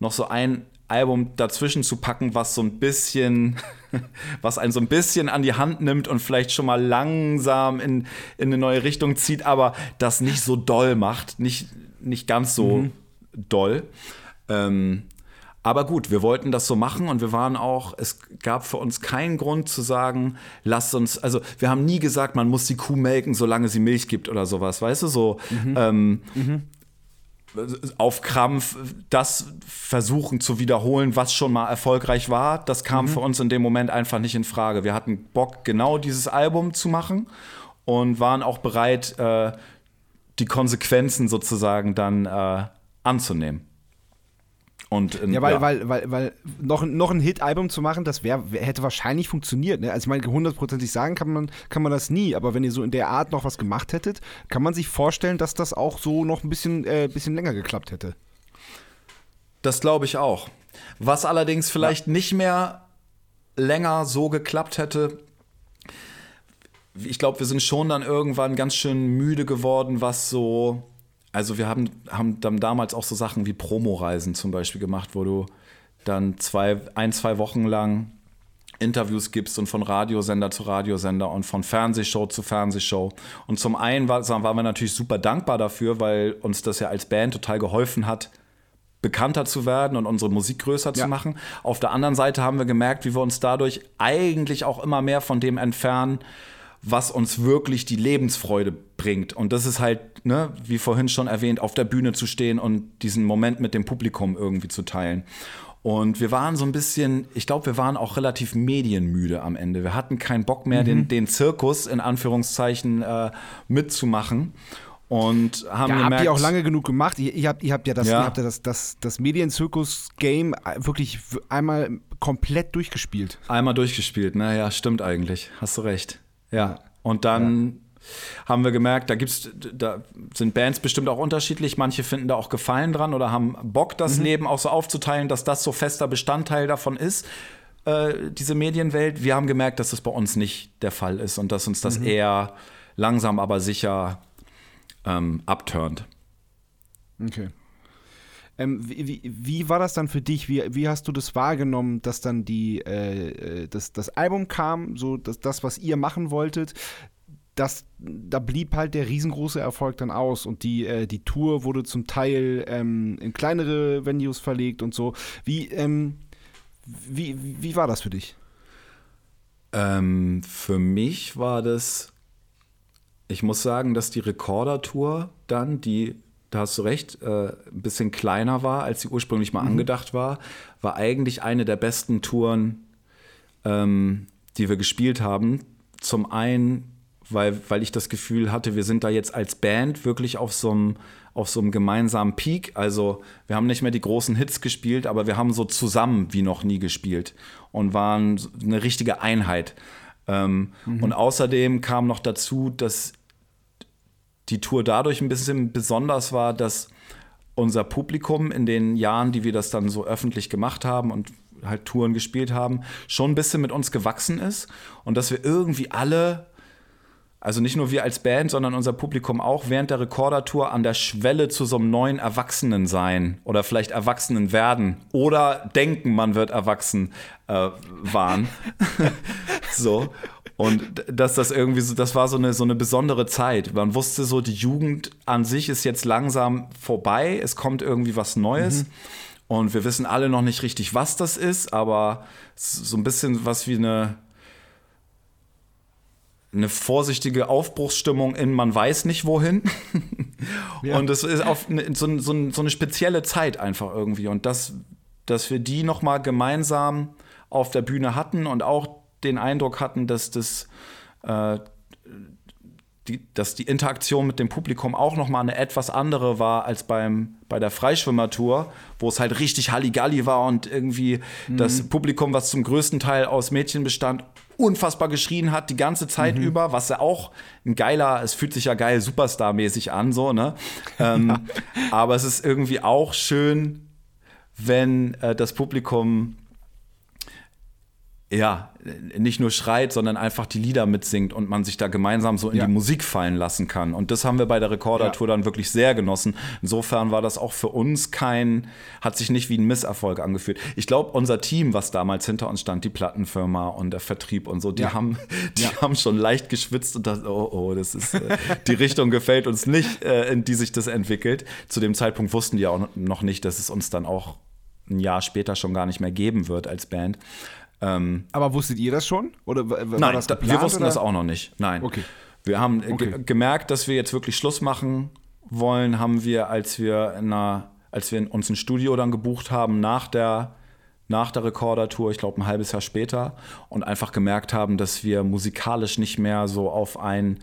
noch so ein Album dazwischen zu packen, was so ein bisschen, was einen so ein bisschen an die Hand nimmt und vielleicht schon mal langsam in, in eine neue Richtung zieht, aber das nicht so doll macht, nicht, nicht ganz so doll. Ähm, aber gut, wir wollten das so machen und wir waren auch, es gab für uns keinen Grund zu sagen, lasst uns, also wir haben nie gesagt, man muss die Kuh melken, solange sie Milch gibt oder sowas, weißt du, so ähm, auf Krampf das versuchen zu wiederholen, was schon mal erfolgreich war, das kam für uns in dem Moment einfach nicht in Frage. Wir hatten Bock, genau dieses Album zu machen und waren auch bereit, äh, die Konsequenzen sozusagen dann äh, anzunehmen. Und, ähm, Ja, weil, weil, weil, weil noch, ein- noch ein Hit-Album zu machen, das wär, hätte wahrscheinlich funktioniert. Ne? Also ich meine, hundertprozentig sagen kann man, kann man das nie, aber wenn ihr so in der Art noch was gemacht hättet, kann man sich vorstellen, dass das auch so noch ein bisschen, äh, bisschen länger geklappt hätte. Das glaube ich auch. Was allerdings vielleicht nicht mehr länger so geklappt hätte, ich glaube, wir sind schon dann irgendwann ganz schön müde geworden, was so. Also, wir haben, haben dann damals auch so Sachen wie Promoreisen zum Beispiel gemacht, wo du dann zwei, ein, zwei Wochen lang Interviews gibst und von Radiosender zu Radiosender und von Fernsehshow zu Fernsehshow. Und zum einen war, waren wir natürlich super dankbar dafür, weil uns das ja als Band total geholfen hat, bekannter zu werden und unsere Musik größer Ja. zu machen. Auf der anderen Seite haben wir gemerkt, wie wir uns dadurch eigentlich auch immer mehr von dem entfernen, was uns wirklich die Lebensfreude bringt. Und das ist halt, ne, wie vorhin schon erwähnt, auf der Bühne zu stehen und diesen Moment mit dem Publikum irgendwie zu teilen. Und wir waren so ein bisschen, ich glaube, wir waren auch relativ medienmüde am Ende. Wir hatten keinen Bock mehr, den, den Zirkus in Anführungszeichen äh, mitzumachen. Und haben Ja, gemerkt, habt ihr auch lange genug gemacht. Ihr, ihr, habt, ihr habt ja das, Ja. Ihr habt ja das, das, das Medienzirkus-Game wirklich einmal komplett durchgespielt. Einmal durchgespielt, ne? Ja, stimmt eigentlich. Hast du recht. Ja. Und dann haben wir gemerkt, da gibt's, da sind Bands bestimmt auch unterschiedlich. Manche finden da auch Gefallen dran oder haben Bock, das Leben auch so aufzuteilen, dass das so fester Bestandteil davon ist, äh, diese Medienwelt. Wir haben gemerkt, dass das bei uns nicht der Fall ist und dass uns das eher langsam, aber sicher ähm, abturnt. Okay. Ähm, wie, wie, wie war das dann für dich? Wie, wie hast du das wahrgenommen, dass dann die, äh, äh, das, das Album kam, so dass das, was ihr machen wolltet, das, da blieb halt der riesengroße Erfolg dann aus und die, äh, die Tour wurde zum Teil ähm, in kleinere Venues verlegt und so. Wie, ähm, wie, wie war das für dich? Ähm, für mich war das, ich muss sagen, dass die Recorder-Tour dann, die, da hast du recht, äh, ein bisschen kleiner war, als sie ursprünglich mal angedacht war, war eigentlich eine der besten Touren, ähm, die wir gespielt haben. Zum einen, weil, weil ich das Gefühl hatte, wir sind da jetzt als Band wirklich auf so einem auf so einem gemeinsamen Peak. Also wir haben nicht mehr die großen Hits gespielt, aber wir haben so zusammen wie noch nie gespielt und waren eine richtige Einheit. Ähm, Und außerdem kam noch dazu, dass die Tour dadurch ein bisschen besonders war, dass unser Publikum in den Jahren, die wir das dann so öffentlich gemacht haben und halt Touren gespielt haben, schon ein bisschen mit uns gewachsen ist und dass wir irgendwie alle, also nicht nur wir als Band, sondern unser Publikum auch während der Recorder-Tour an der Schwelle zu so einem neuen Erwachsenen sein oder vielleicht Erwachsenen werden oder denken, man wird erwachsen äh, waren. so. Und dass das irgendwie so, das war so eine, so eine besondere Zeit. Man wusste so, die Jugend an sich ist jetzt langsam vorbei, es kommt irgendwie was Neues. Und wir wissen alle noch nicht richtig, was das ist, aber so ein bisschen was wie eine, eine vorsichtige Aufbruchsstimmung in man weiß nicht wohin. Ja. Und es ist auf eine, so, so, so eine spezielle Zeit einfach irgendwie. Und das, dass wir die noch mal gemeinsam auf der Bühne hatten und auch den Eindruck hatten, dass das äh, die, dass die Interaktion mit dem Publikum auch noch mal eine etwas andere war als beim, bei der Freischwimmertour, wo es halt richtig Halligalli war und irgendwie das Publikum, was zum größten Teil aus Mädchen bestand, unfassbar geschrien hat die ganze Zeit über, was ja auch ein geiler, es fühlt sich ja geil Superstar-mäßig an, so, ne? Ähm, Aber es ist irgendwie auch schön, wenn äh, das Publikum ja, nicht nur schreit, sondern einfach die Lieder mitsingt und man sich da gemeinsam so in Ja. die Musik fallen lassen kann. Und das haben wir bei der Recorder-Tour dann wirklich sehr genossen. Insofern war das auch für uns kein, hat sich nicht wie ein Misserfolg angefühlt. Ich glaube, unser Team, was damals hinter uns stand, die Plattenfirma und der Vertrieb und so, die Ja. haben, die haben schon leicht geschwitzt und dachten, oh, oh, das ist, äh, die Richtung gefällt uns nicht, äh, in die sich das entwickelt. Zu dem Zeitpunkt wussten die auch noch nicht, dass es uns dann auch ein Jahr später schon gar nicht mehr geben wird als Band. Ähm, Aber wusstet ihr das schon? Oder Nein, das da, geplant, wir wussten oder? das auch noch nicht. Nein. Okay. Wir haben äh, Okay. ge gemerkt, dass wir jetzt wirklich Schluss machen wollen, haben wir, als wir in einer, als wir uns ein Studio dann gebucht haben nach der nach der Recorder-Tour, ich glaube ein halbes Jahr später, und einfach gemerkt haben, dass wir musikalisch nicht mehr so auf einen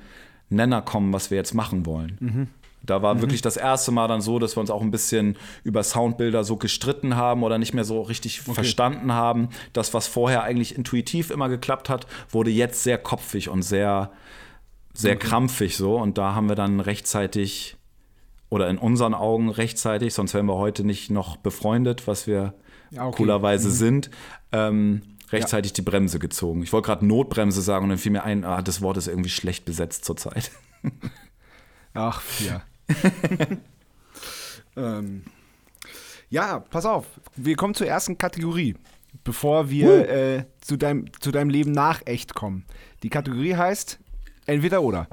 Nenner kommen, was wir jetzt machen wollen. Mhm. Da war wirklich das erste Mal dann so, dass wir uns auch ein bisschen über Soundbilder so gestritten haben oder nicht mehr so richtig verstanden haben. Das, was vorher eigentlich intuitiv immer geklappt hat, wurde jetzt sehr kopfig und sehr, sehr krampfig so. Und da haben wir dann rechtzeitig oder in unseren Augen rechtzeitig, sonst wären wir heute nicht noch befreundet, was wir Ja, okay. coolerweise sind, ähm, rechtzeitig die Bremse gezogen. Ich wollte gerade Notbremse sagen und dann fiel mir ein, ah, das Wort ist irgendwie schlecht besetzt zurzeit. Ach, ja. ähm, ja, pass auf. Wir kommen zur ersten Kategorie, bevor wir äh, zu, deinem, zu deinem Leben nach echt kommen. Die Kategorie heißt entweder oder.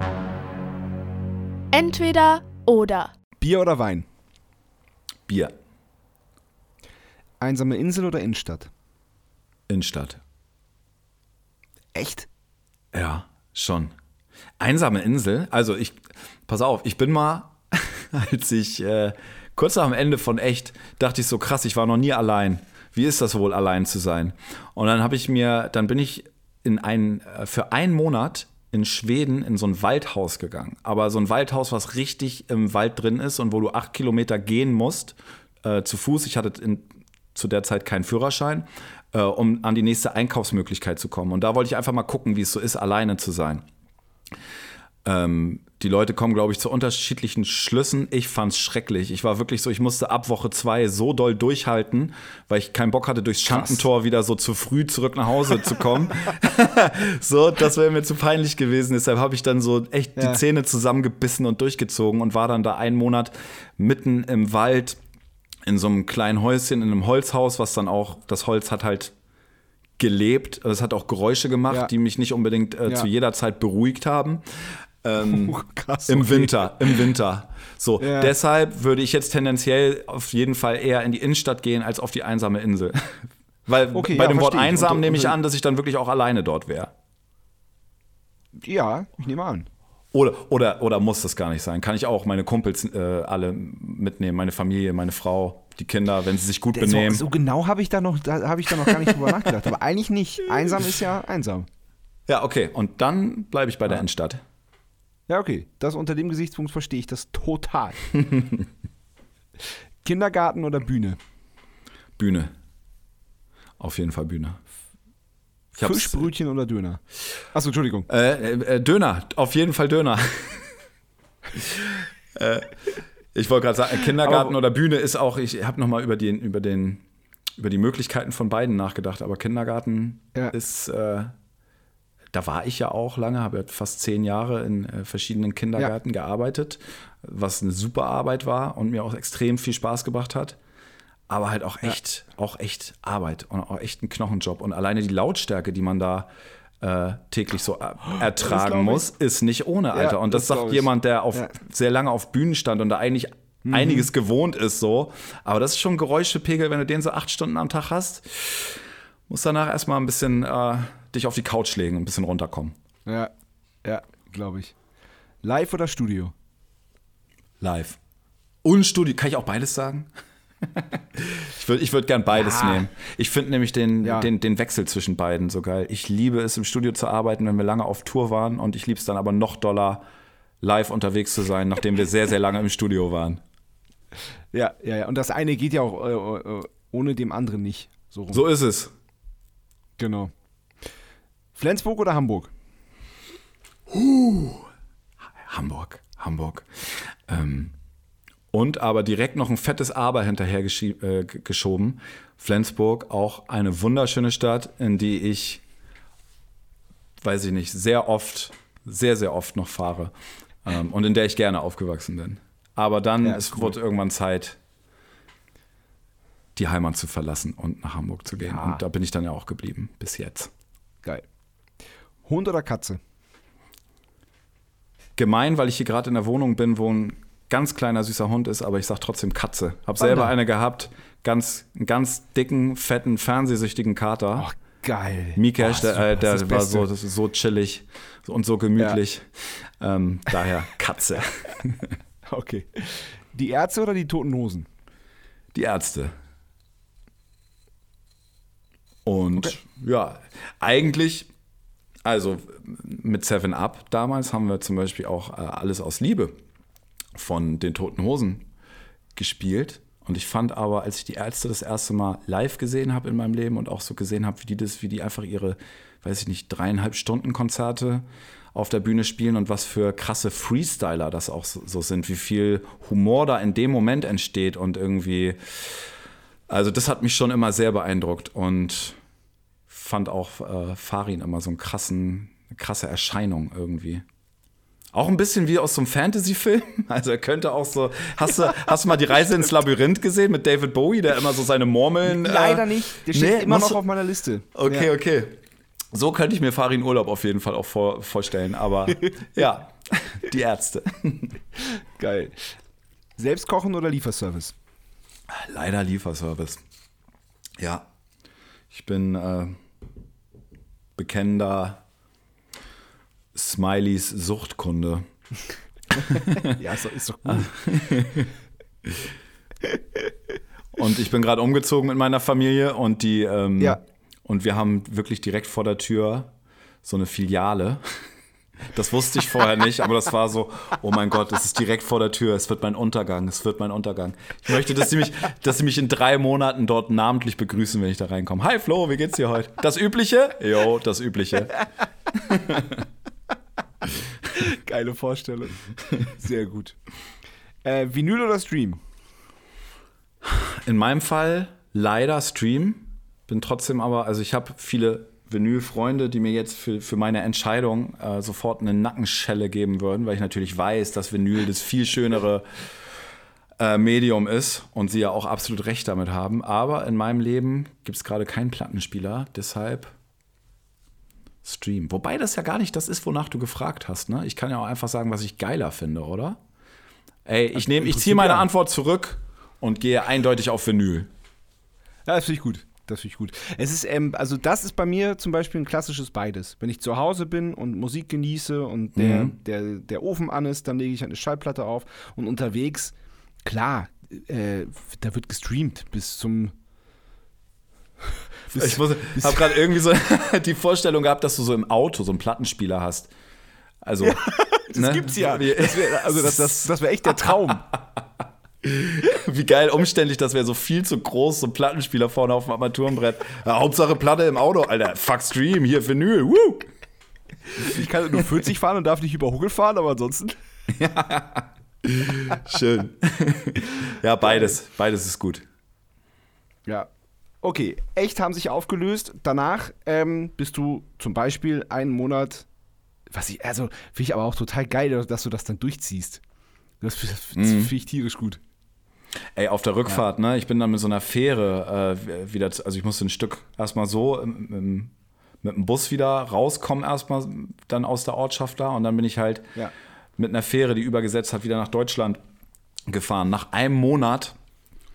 Entweder oder. Bier oder Wein? Bier. Einsame Insel oder Innenstadt? Innenstadt. Echt? Ja, schon. Einsame Insel. Also ich, pass auf, ich bin mal, als ich äh, kurz dem Ende von echt, dachte ich so krass, ich war noch nie allein. wie ist das wohl, allein zu sein? Und dann habe ich mir, dann bin ich in ein, äh, für einen Monat in Schweden in so ein Waldhaus gegangen. Aber so ein Waldhaus, was richtig im Wald drin ist und wo du acht Kilometer gehen musst, äh, zu Fuß. Ich hatte in, zu der Zeit keinen Führerschein, äh, um an die nächste Einkaufsmöglichkeit zu kommen. Und da wollte ich einfach mal gucken, wie es so ist, alleine zu sein. Ähm, die Leute kommen, glaube ich, zu unterschiedlichen Schlüssen. Ich fand es schrecklich. Ich war wirklich so, ich musste ab Woche zwei so doll durchhalten, weil ich keinen Bock hatte, durchs Schandentor wieder so zu früh zurück nach Hause zu kommen. so, das wäre mir zu peinlich gewesen. Deshalb habe ich dann so echt ja. die Zähne zusammengebissen und durchgezogen und war dann da einen Monat mitten im Wald in so einem kleinen Häuschen, in einem Holzhaus, was dann auch, das Holz hat halt gelebt. Es hat auch Geräusche gemacht, ja. die mich nicht unbedingt äh, ja. zu jeder Zeit beruhigt haben. Ähm, oh, krass, Im Winter, im Winter. So, ja. deshalb würde ich jetzt tendenziell auf jeden Fall eher in die Innenstadt gehen als auf die einsame Insel. Weil okay, bei ja, dem Wort einsam nehme ich an, dass ich dann wirklich auch alleine dort wäre. Ja, ich nehme an. Oder, oder, oder muss das gar nicht sein? Kann ich auch meine Kumpels äh, alle mitnehmen, meine Familie, meine Frau, die Kinder, wenn sie sich gut benehmen? So, so genau habe ich da noch, habe ich da noch gar nicht drüber nachgedacht. Aber eigentlich nicht. Einsam ist ja einsam. Ja, okay. Und dann bleibe ich bei der Innenstadt. Ja, okay. Das unter dem Gesichtspunkt verstehe ich das total. Kindergarten oder Bühne? Bühne. Auf jeden Fall Bühne. Fischbrötchen oder Döner? Achso, Entschuldigung. Äh, äh, Döner, auf jeden Fall Döner. äh, ich wollte gerade sagen, Kindergarten aber, oder Bühne ist auch, ich habe nochmal über, den, über, den, über die Möglichkeiten von beiden nachgedacht, aber Kindergarten ja. ist äh, da war ich ja auch lange, habe fast zehn Jahre in äh, verschiedenen Kindergärten ja. gearbeitet, was eine super Arbeit war und mir auch extrem viel Spaß gebracht hat. Aber halt auch echt, ja. auch echt Arbeit und auch echt ein Knochenjob. Und alleine die Lautstärke, die man da äh, täglich so ertragen muss, ist nicht ohne, Alter. Ja, und das, das sagt jemand, der auf, sehr lange auf Bühnen stand und da eigentlich mhm. einiges gewohnt ist so. Aber das ist schon ein Geräuschepegel, wenn du den so acht Stunden am Tag hast. Muss danach erstmal ein bisschen äh, dich auf die Couch legen und ein bisschen runterkommen. Ja, ja, glaube ich. Live oder Studio? Live. Und Studio, kann ich auch beides sagen? ich würde ich würd gern beides ja. nehmen. Ich finde nämlich den, ja. den, den Wechsel zwischen beiden so geil. Ich liebe es, im Studio zu arbeiten, wenn wir lange auf Tour waren. Und ich liebe es dann aber noch doller, live unterwegs zu sein, nachdem wir sehr, sehr lange im Studio waren. Ja, ja, ja. Und das eine geht ja auch äh, äh ohne dem anderen nicht. So, so ist es. Genau. Flensburg oder Hamburg? Uh, Hamburg, Hamburg. Ähm, und aber direkt noch ein fettes Aber hinterher äh, geschoben. Flensburg, auch eine wunderschöne Stadt, in die ich, weiß ich nicht, sehr oft, sehr, sehr oft noch fahre. Ähm, und in der ich gerne aufgewachsen bin. Aber dann ja, es cool. wurde irgendwann Zeit, die Heimat zu verlassen und nach Hamburg zu gehen. Ja. Und da bin ich dann ja auch geblieben, bis jetzt. Geil. Hund oder Katze? Gemein, weil ich hier gerade in der Wohnung bin, wo ein ganz kleiner süßer Hund ist, aber ich sage trotzdem Katze. Hab selber eine gehabt, ganz, einen ganz dicken, fetten, fernsehsüchtigen Kater. Ach, geil. Mikesh, der, äh, der war so, so chillig und so gemütlich. Ja. Ähm, daher Katze. okay. Die Ärzte oder die Toten Hosen? Die Ärzte. Und okay. ja, eigentlich also mit Seven Up damals haben wir zum Beispiel auch äh, Alles aus Liebe von den Toten Hosen gespielt. Und ich fand aber, als ich die Ärzte das erste Mal live gesehen habe in meinem Leben und auch so gesehen habe, wie die das, wie die einfach ihre, weiß ich nicht, dreieinhalb Stunden Konzerte auf der Bühne spielen und was für krasse Freestyler das auch so, so sind, wie viel Humor da in dem Moment entsteht und irgendwie, also das hat mich schon immer sehr beeindruckt und fand auch äh, Farin immer so einen krassen, eine krasse Erscheinung irgendwie. Auch ein bisschen wie aus so einem Fantasy-Film. Also er könnte auch so. Hast du, hast du mal die Reise ins Labyrinth gesehen mit David Bowie, der immer so seine Murmeln. Äh, Leider nicht. Der steht nee, immer noch auf meiner Liste. Okay, ja. okay. So könnte ich mir Farin Urlaub auf jeden Fall auch vor, vorstellen. Aber ja, die Ärzte. Geil. Selbst kochen oder Lieferservice? Leider Lieferservice. Ja. Ich bin. Äh, bekennender Smileys Suchtkunde. ja, ist doch, ist doch gut. Und ich bin gerade umgezogen mit meiner Familie und die ähm, Ja. und wir haben wirklich direkt vor der Tür so eine Filiale. Das wusste ich vorher nicht, aber das war so, oh mein Gott, es ist direkt vor der Tür, es wird mein Untergang, es wird mein Untergang. Ich möchte, dass sie mich, dass sie mich in drei Monaten dort namentlich begrüßen, wenn ich da reinkomme. Hi Flo, wie geht's dir heute? Das Übliche? Jo, das Übliche. Geile Vorstellung. Sehr gut. Äh, Vinyl oder Stream? In meinem Fall leider Stream. Bin trotzdem aber, also ich habe viele Vinyl-Freunde, die mir jetzt für, für meine Entscheidung äh, sofort eine Nackenschelle geben würden, weil ich natürlich weiß, dass Vinyl das viel schönere äh, Medium ist und sie ja auch absolut recht damit haben. Aber in meinem Leben gibt es gerade keinen Plattenspieler, deshalb Stream. Wobei das ja gar nicht das ist, wonach du gefragt hast. Ne? Ich kann ja auch einfach sagen, was ich geiler finde, oder? Ey, ich, nehm, ich ziehe meine. Antwort zurück und gehe eindeutig auf Vinyl. Ja, das finde ich gut. Das finde ich gut. Es ist, ähm, also das ist bei mir zum Beispiel ein klassisches beides. Wenn ich zu Hause bin und Musik genieße und der, Mhm. der, der Ofen an ist, dann lege ich eine Schallplatte auf und unterwegs, klar, äh, da wird gestreamt bis zum bis, Ich habe gerade irgendwie so die Vorstellung gehabt, dass du so im Auto so einen Plattenspieler hast. Also, das gibt's ja. Das wär, also das, das, das wäre echt der Traum. Wie geil umständlich das wäre, so viel zu groß, so ein Plattenspieler vorne auf dem Armaturenbrett. Ja, Hauptsache Platte im Auto, Alter. Fuck Stream, hier Vinyl. Woo! Ich kann nur 40 fahren und darf nicht über Huckel fahren, aber ansonsten. Schön. ja, beides. Beides ist gut. Ja. Okay, echt haben sich aufgelöst. Danach ähm, bist du zum Beispiel einen Monat, was ich, also finde ich aber auch total geil, dass du das dann durchziehst. Das, das finde ich tierisch gut. Ey, auf der Rückfahrt, ne? Ich bin dann mit so einer Fähre äh, wieder, also ich musste ein Stück erstmal so im, im, mit dem Bus wieder rauskommen, erstmal dann aus der Ortschaft da. Und dann bin ich halt Ja. mit einer Fähre, die übergesetzt hat, wieder nach Deutschland gefahren. Nach einem Monat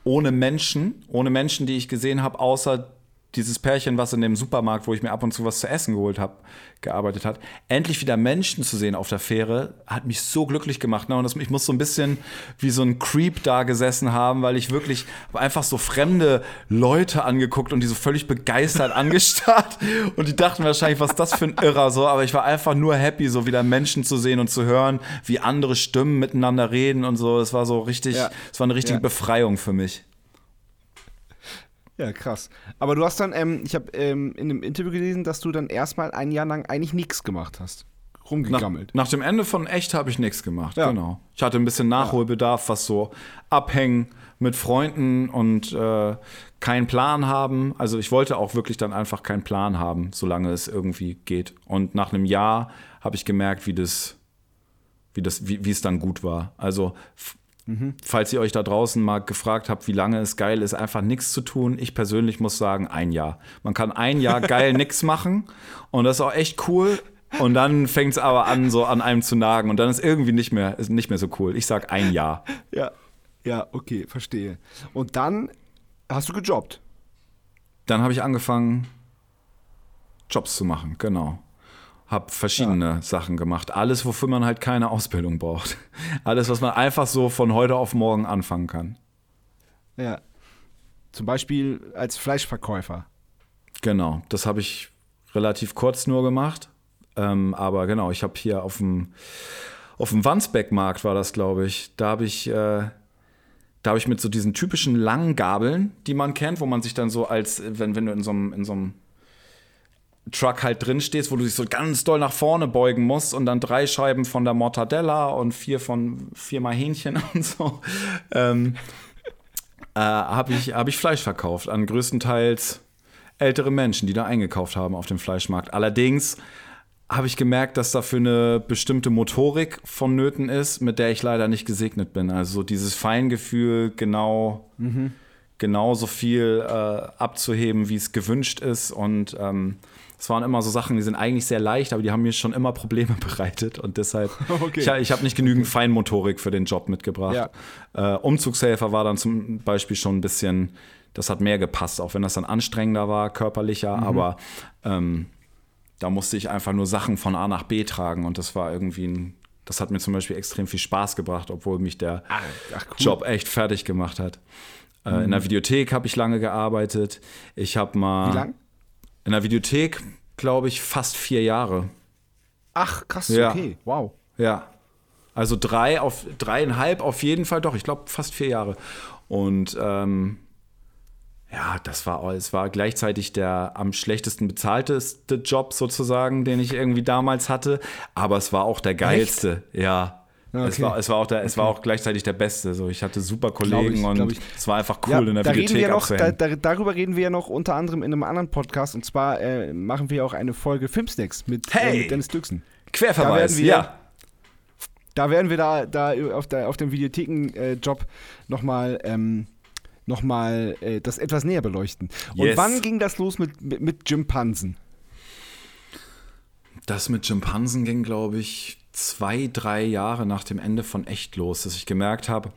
ohne Menschen, ohne Menschen, die ich gesehen habe, außer dieses Pärchen, was in dem Supermarkt, wo ich mir ab und zu was zu essen geholt habe, gearbeitet hat. Endlich wieder Menschen zu sehen auf der Fähre, hat mich so glücklich gemacht. Ne? Und das, ich muss so ein bisschen wie so ein Creep da gesessen haben, weil ich wirklich einfach so fremde Leute angeguckt und die so völlig begeistert angestarrt. Und die dachten wahrscheinlich, was ist das für ein Irrer so. Aber ich war einfach nur happy, so wieder Menschen zu sehen und zu hören, wie andere Stimmen miteinander reden und so. Es war so richtig, es Ja. war eine richtige Ja. Befreiung für mich. Ja, krass. Aber du hast dann, ähm, ich habe ähm, in einem Interview gelesen, dass du dann erstmal ein Jahr lang eigentlich nichts gemacht hast. Nach, Rumgegammelt. nach dem Ende von Echt habe ich nichts gemacht, Ja. genau. Ich hatte ein bisschen Nachholbedarf, was so Abhängen mit Freunden und äh, keinen Plan haben. Also ich wollte auch wirklich dann einfach keinen Plan haben, solange es irgendwie geht. Und nach einem Jahr habe ich gemerkt, wie das, wie das, wie, wie es dann gut war. Also f- falls ihr euch da draußen mal gefragt habt, wie lange es geil ist, einfach nichts zu tun. Ich persönlich muss sagen, ein Jahr. Man kann ein Jahr geil nichts machen und das ist auch echt cool. Und dann fängt es aber an, so an einem zu nagen und dann ist irgendwie nicht mehr, ist nicht mehr so cool. Ich sag ein Jahr. Ja. Ja, okay, verstehe. Und dann hast du gejobbt. Dann habe ich angefangen, Jobs zu machen, genau. Hab verschiedene Sachen gemacht. Alles, wofür man halt keine Ausbildung braucht. Alles, was man einfach so von heute auf morgen anfangen kann. Ja. Zum Beispiel als Fleischverkäufer. Genau, das habe ich relativ kurz nur gemacht. Ähm, aber genau, ich habe hier auf dem, auf dem Wandsbeck-Markt war das, glaube ich. Da habe ich, äh, da habe ich mit so diesen typischen langen Gabeln, die man kennt, wo man sich dann so als, wenn, wenn du in so einem, in so einem Truck halt drin stehst, wo du dich so ganz doll nach vorne beugen musst und dann drei Scheiben von der Mortadella und vier von viermal Hähnchen und so. Ähm, äh, habe ich, hab ich Fleisch verkauft an größtenteils ältere Menschen, die da eingekauft haben auf dem Fleischmarkt. Allerdings habe ich gemerkt, dass dafür eine bestimmte Motorik vonnöten ist, mit der ich leider nicht gesegnet bin. Also so dieses Feingefühl, genau, genauso viel äh, abzuheben, wie es gewünscht ist. Und ähm, es waren immer so Sachen, die sind eigentlich sehr leicht, aber die haben mir schon immer Probleme bereitet. Und deshalb, Okay. ich, ich habe nicht genügend Feinmotorik für den Job mitgebracht. Äh, Umzugshelfer war dann zum Beispiel schon ein bisschen, das hat mehr gepasst, auch wenn das dann anstrengender war, körperlicher, aber ähm, da musste ich einfach nur Sachen von A nach B tragen und das war irgendwie ein, das hat mir zum Beispiel extrem viel Spaß gebracht, obwohl mich der ach, cool. Job echt fertig gemacht hat. Äh, in der Videothek habe ich lange gearbeitet. Ich habe mal. Wie lang? In der Videothek, glaube ich, fast vier Jahre. Ach, krass, Ja. okay, wow. Ja. Also drei auf dreieinhalb auf jeden Fall, doch, ich glaube fast vier Jahre. Und ähm, ja, das war es war gleichzeitig der am schlechtesten bezahlteste Job sozusagen, den ich irgendwie damals hatte. Aber es war auch der geilste, ja. Ja, Es, okay. war, es, war auch der, es war auch gleichzeitig der Beste. So, ich hatte super Kollegen ich, und ich. es war einfach cool Ja, in der da reden Videothek wir noch, da, da, darüber reden wir ja noch unter anderem in einem anderen Podcast und zwar äh, machen wir auch eine Folge Filmsticks mit, Hey! äh, mit Dennis Düxen. Querverweis, da werden wir- ja. Da werden wir da, da auf, der, auf dem Videotheken-Job nochmal ähm, noch mal, äh, das etwas näher beleuchten. Und Yes. wann ging das los mit, mit, mit Jimpansen? Das mit Schimpansen ging, glaube ich, zwei, drei Jahre nach dem Ende von Echt los, dass ich gemerkt habe,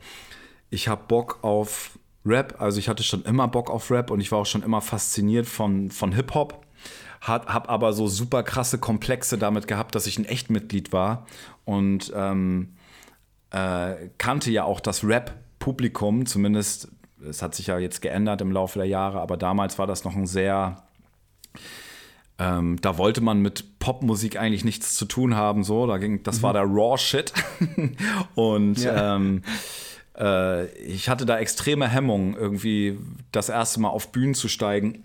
ich habe Bock auf Rap. Also ich hatte schon immer Bock auf Rap und ich war auch schon immer fasziniert von, von Hip-Hop. Habe aber so super krasse Komplexe damit gehabt, dass ich ein Echtmitglied war und ähm, äh, kannte ja auch das Rap-Publikum, zumindest, es hat sich ja jetzt geändert im Laufe der Jahre, aber damals war das noch ein sehr ähm, da wollte man mit Popmusik eigentlich nichts zu tun haben, so. Da ging, das war der Raw Shit. Und Ja. ähm, äh, ich hatte da extreme Hemmungen, irgendwie das erste Mal auf Bühnen zu steigen,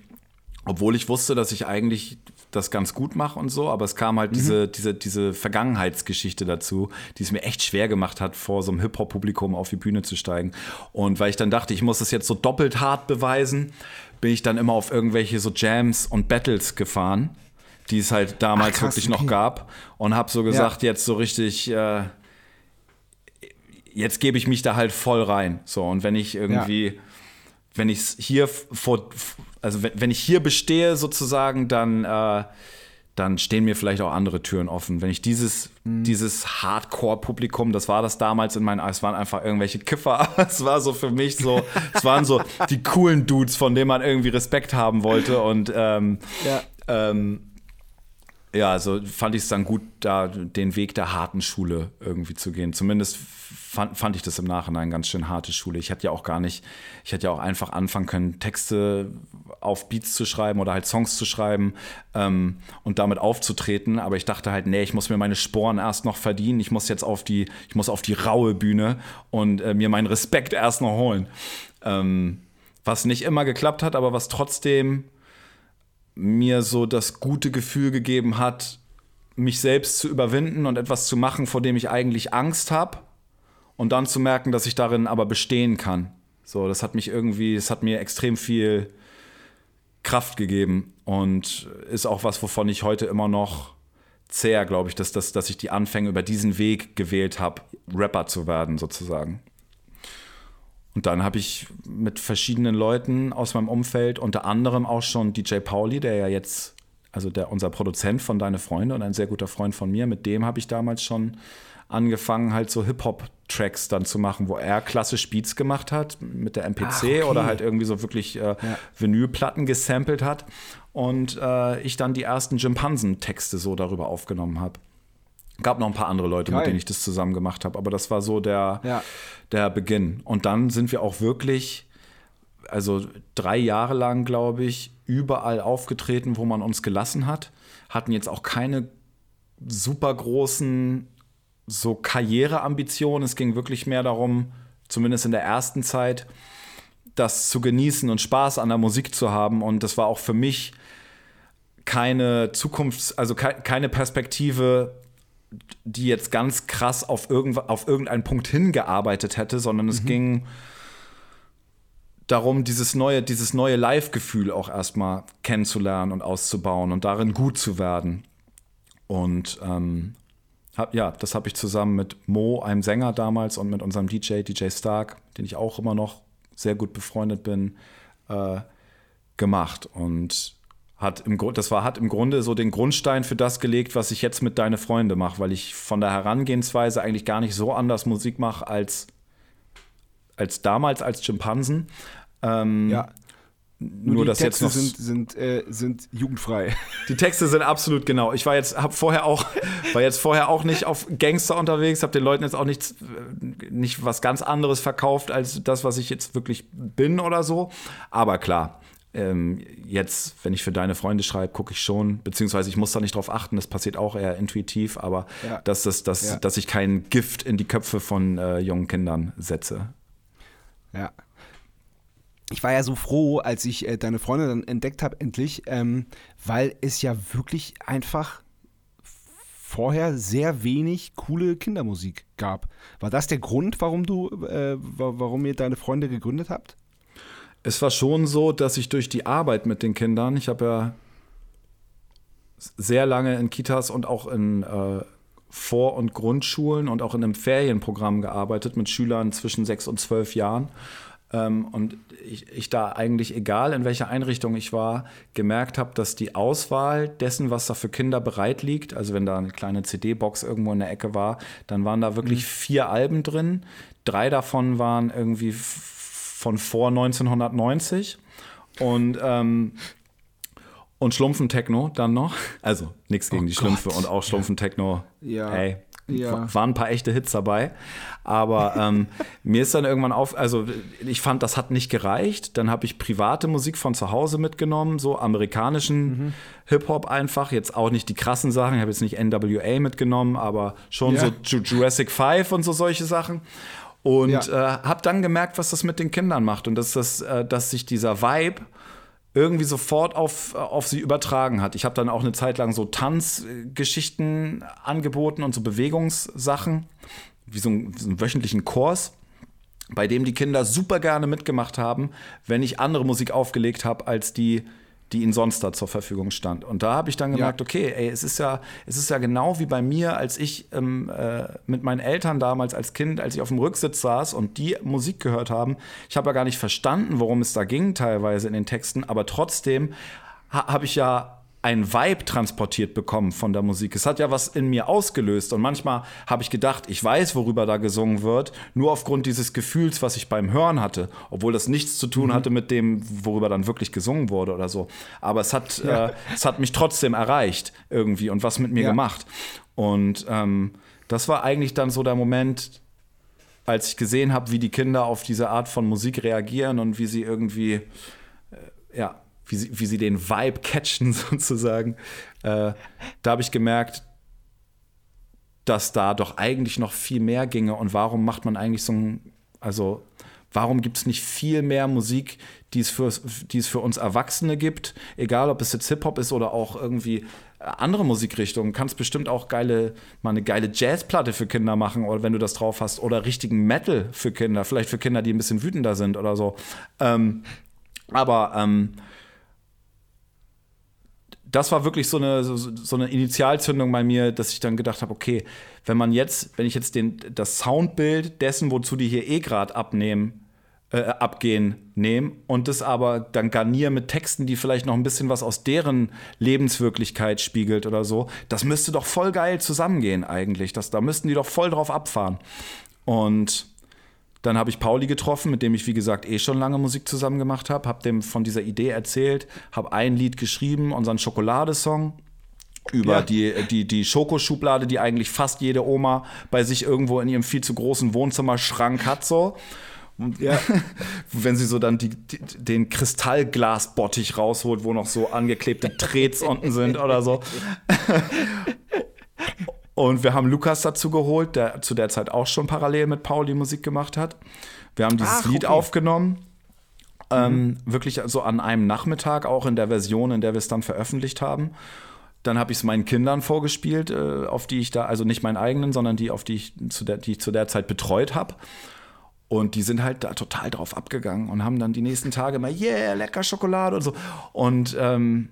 obwohl ich wusste, dass ich eigentlich das ganz gut mache und so, aber es kam halt diese, diese, diese Vergangenheitsgeschichte dazu, die es mir echt schwer gemacht hat, vor so einem Hip-Hop-Publikum auf die Bühne zu steigen. Und weil ich dann dachte, ich muss das jetzt so doppelt hart beweisen, bin ich dann immer auf irgendwelche so Jams und Battles gefahren, die es halt damals Ach, krass, wirklich noch okay. gab und habe so gesagt, jetzt so richtig, äh, jetzt gebe ich mich da halt voll rein. So, und wenn ich irgendwie, wenn ich hier vor, also wenn, wenn ich hier bestehe sozusagen, dann, äh, dann stehen mir vielleicht auch andere Türen offen. Wenn ich dieses, dieses Hardcore-Publikum, das war das damals in meinen, es waren einfach irgendwelche Kiffer, es war so für mich so, es waren so die coolen Dudes, von denen man irgendwie Respekt haben wollte und ähm, Ja. ähm, ja, also fand ich es dann gut, da den Weg der harten Schule irgendwie zu gehen. Zumindest fand, fand ich das im Nachhinein ganz schön harte Schule. Ich hätte ja auch gar nicht, ich hätte ja auch einfach anfangen können, Texte auf Beats zu schreiben oder halt Songs zu schreiben ähm, und damit aufzutreten. Aber ich dachte halt, nee, ich muss mir meine Sporen erst noch verdienen. Ich muss jetzt auf die, ich muss auf die raue Bühne und äh, mir meinen Respekt erst noch holen. Ähm, was nicht immer geklappt hat, aber was trotzdem mir so das gute Gefühl gegeben hat, mich selbst zu überwinden und etwas zu machen, vor dem ich eigentlich Angst habe und dann zu merken, dass ich darin aber bestehen kann. So, das hat mich irgendwie, es hat mir extrem viel Kraft gegeben und ist auch was, wovon ich heute immer noch zehr, glaube ich, dass, dass, dass ich die Anfänge über diesen Weg gewählt habe, Rapper zu werden, sozusagen. Und dann habe ich mit verschiedenen Leuten aus meinem Umfeld, unter anderem auch schon DJ Pauli, der ja jetzt, also der, unser Produzent von Deine Freunde und ein sehr guter Freund von mir, mit dem habe ich damals schon angefangen, halt so Hip-Hop-Tracks dann zu machen, wo er klassisch Beats gemacht hat mit der MPC Ach, okay. oder halt irgendwie so wirklich äh, Vinylplatten gesampelt hat und äh, ich dann die ersten Jimpansen-Texte so darüber aufgenommen habe. Gab noch ein paar andere Leute, Geil. mit denen ich das zusammen gemacht habe, aber das war so der, Ja. der Beginn. Und dann sind wir auch wirklich, also drei Jahre lang, glaube ich, überall aufgetreten, wo man uns gelassen hat. Hatten jetzt auch keine super großen so Karriereambitionen. Es ging wirklich mehr darum, zumindest in der ersten Zeit, das zu genießen und Spaß an der Musik zu haben. Und das war auch für mich keine Zukunfts-, also ke keine Perspektive, die jetzt ganz krass auf, irgendw auf irgendeinen Punkt hingearbeitet hätte, sondern es ging darum, dieses neue, dieses neue Live-Gefühl auch erstmal kennenzulernen und auszubauen und darin gut zu werden. Und ähm, hab, ja, das habe ich zusammen mit Mo, einem Sänger damals, und mit unserem DJ, DJ Stark, den ich auch immer noch sehr gut befreundet bin, äh, gemacht. Und hat im Grund, das war, hat im Grunde so den Grundstein für das gelegt, was ich jetzt mit Deine Freunde mache, weil ich von der Herangehensweise eigentlich gar nicht so anders Musik mache als, als damals als Schimpansen. Ähm, Ja. Nur, Nur die dass jetzt Texte noch sind, sind, äh, sind jugendfrei. Die Texte sind absolut genau. Ich war jetzt, hab vorher auch, war jetzt vorher auch nicht auf Gangster unterwegs, habe den Leuten jetzt auch nichts, äh, nicht was ganz anderes verkauft als das, was ich jetzt wirklich bin oder so. Aber klar, ähm, jetzt, wenn ich für deine Freunde schreibe, gucke ich schon, beziehungsweise ich muss da nicht drauf achten, das passiert auch eher intuitiv, aber Ja. dass, das, dass, Ja. dass ich kein Gift in die Köpfe von äh, jungen Kindern setze. Ja. Ich war ja so froh, als ich äh, deine Freunde dann entdeckt habe, endlich, ähm, weil es ja wirklich einfach vorher sehr wenig coole Kindermusik gab. War das der Grund, warum du, äh, wa- warum ihr deine Freunde gegründet habt? Es war schon so, dass ich durch die Arbeit mit den Kindern, ich habe ja sehr lange in Kitas und auch in äh, Vor- und Grundschulen und auch in einem Ferienprogramm gearbeitet mit Schülern zwischen sechs und zwölf Jahren. Ähm, und ich, ich da eigentlich, egal in welcher Einrichtung ich war, gemerkt habe, dass die Auswahl dessen, was da für Kinder bereit liegt, also wenn da eine kleine CD-Box irgendwo in der Ecke war, dann waren da wirklich vier Alben drin. Drei davon waren irgendwie von vor 1990. Und ähm, und Schlumpfentechno dann noch. Also nichts gegen Oh die Schlümpfe Gott. und auch Schlumpfentechno. Ja. Ey, Ja. waren ein paar echte Hits dabei. Aber ähm, mir ist dann irgendwann auf, also ich fand, das hat nicht gereicht. Dann habe ich private Musik von zu Hause mitgenommen, so amerikanischen Mhm. Hip-Hop einfach. Jetzt auch nicht die krassen Sachen. Ich habe jetzt nicht NWA mitgenommen, aber schon Ja. so Ju- Jurassic 5 und so solche Sachen. Und Ja. äh, habe dann gemerkt, was das mit den Kindern macht und dass, das, äh, dass sich dieser Vibe irgendwie sofort auf, auf sie übertragen hat. Ich habe dann auch eine Zeit lang so Tanzgeschichten angeboten und so Bewegungssachen, wie so, einen- so einen wöchentlichen Kurs, bei dem die Kinder super gerne mitgemacht haben, wenn ich andere Musik aufgelegt habe als die, die ihnen sonst da zur Verfügung stand. Und da habe ich dann gemerkt, Ja. okay, ey, es ist ja, es ist ja genau wie bei mir, als ich ähm, äh, mit meinen Eltern damals als Kind, als ich auf dem Rücksitz saß und die Musik gehört haben. Ich habe ja gar nicht verstanden, worum es da ging teilweise in den Texten, aber trotzdem ha habe ich ja ein Vibe transportiert bekommen von der Musik. Es hat ja was in mir ausgelöst und manchmal habe ich gedacht, ich weiß, worüber da gesungen wird, nur aufgrund dieses Gefühls, was ich beim Hören hatte, obwohl das nichts zu tun hatte mit dem, worüber dann wirklich gesungen wurde oder so. Aber es hat, äh, es hat mich trotzdem erreicht irgendwie und was mit mir Ja. gemacht. Und ähm, das war eigentlich dann so der Moment, als ich gesehen habe, wie die Kinder auf diese Art von Musik reagieren und wie sie irgendwie, äh, ja, wie sie, wie sie den Vibe catchen sozusagen, äh, da habe ich gemerkt, dass da doch eigentlich noch viel mehr ginge. Und warum macht man eigentlich so ein, also warum gibt es nicht viel mehr Musik, die es, für, die es für uns Erwachsene gibt, egal ob es jetzt Hip-Hop ist oder auch irgendwie andere Musikrichtungen, kannst bestimmt auch geile, mal eine geile Jazzplatte für Kinder machen oder wenn du das drauf hast oder richtigen Metal für Kinder, vielleicht für Kinder, die ein bisschen wütender sind oder so. Ähm, aber ähm, das war wirklich so eine, so, so eine Initialzündung bei mir, dass ich dann gedacht habe, okay, wenn man jetzt, wenn ich jetzt den, das Soundbild dessen, wozu die hier eh gerade abnehmen, äh, abgehen, nehme und das aber dann garniere mit Texten, die vielleicht noch ein bisschen was aus deren Lebenswirklichkeit spiegelt oder so, das müsste doch voll geil zusammengehen eigentlich. Das, da müssten die doch voll drauf abfahren. Und dann habe ich Pauli getroffen, mit dem ich, wie gesagt, eh schon lange Musik zusammen gemacht habe, habe dem von dieser Idee erzählt, habe ein Lied geschrieben, unseren Schokoladesong über Ja. die, die, die Schokoschublade, die eigentlich fast jede Oma bei sich irgendwo in ihrem viel zu großen Wohnzimmerschrank hat, so. Ja. wenn sie so dann die, die, den Kristallglasbottich rausholt, wo noch so angeklebte Trets unten sind oder so. Und wir haben Lukas dazu geholt, der zu der Zeit auch schon parallel mit Pauli Musik gemacht hat. Wir haben dieses Ach, Lied okay. aufgenommen. Ähm, wirklich so an einem Nachmittag, auch in der Version, in der wir es dann veröffentlicht haben. Dann habe ich es meinen Kindern vorgespielt, äh, auf die ich da, also nicht meinen eigenen, sondern die, auf die ich zu der, die ich zu der Zeit betreut habe. Und die sind halt da total drauf abgegangen und haben dann die nächsten Tage immer, yeah, lecker Schokolade und so. Und ähm,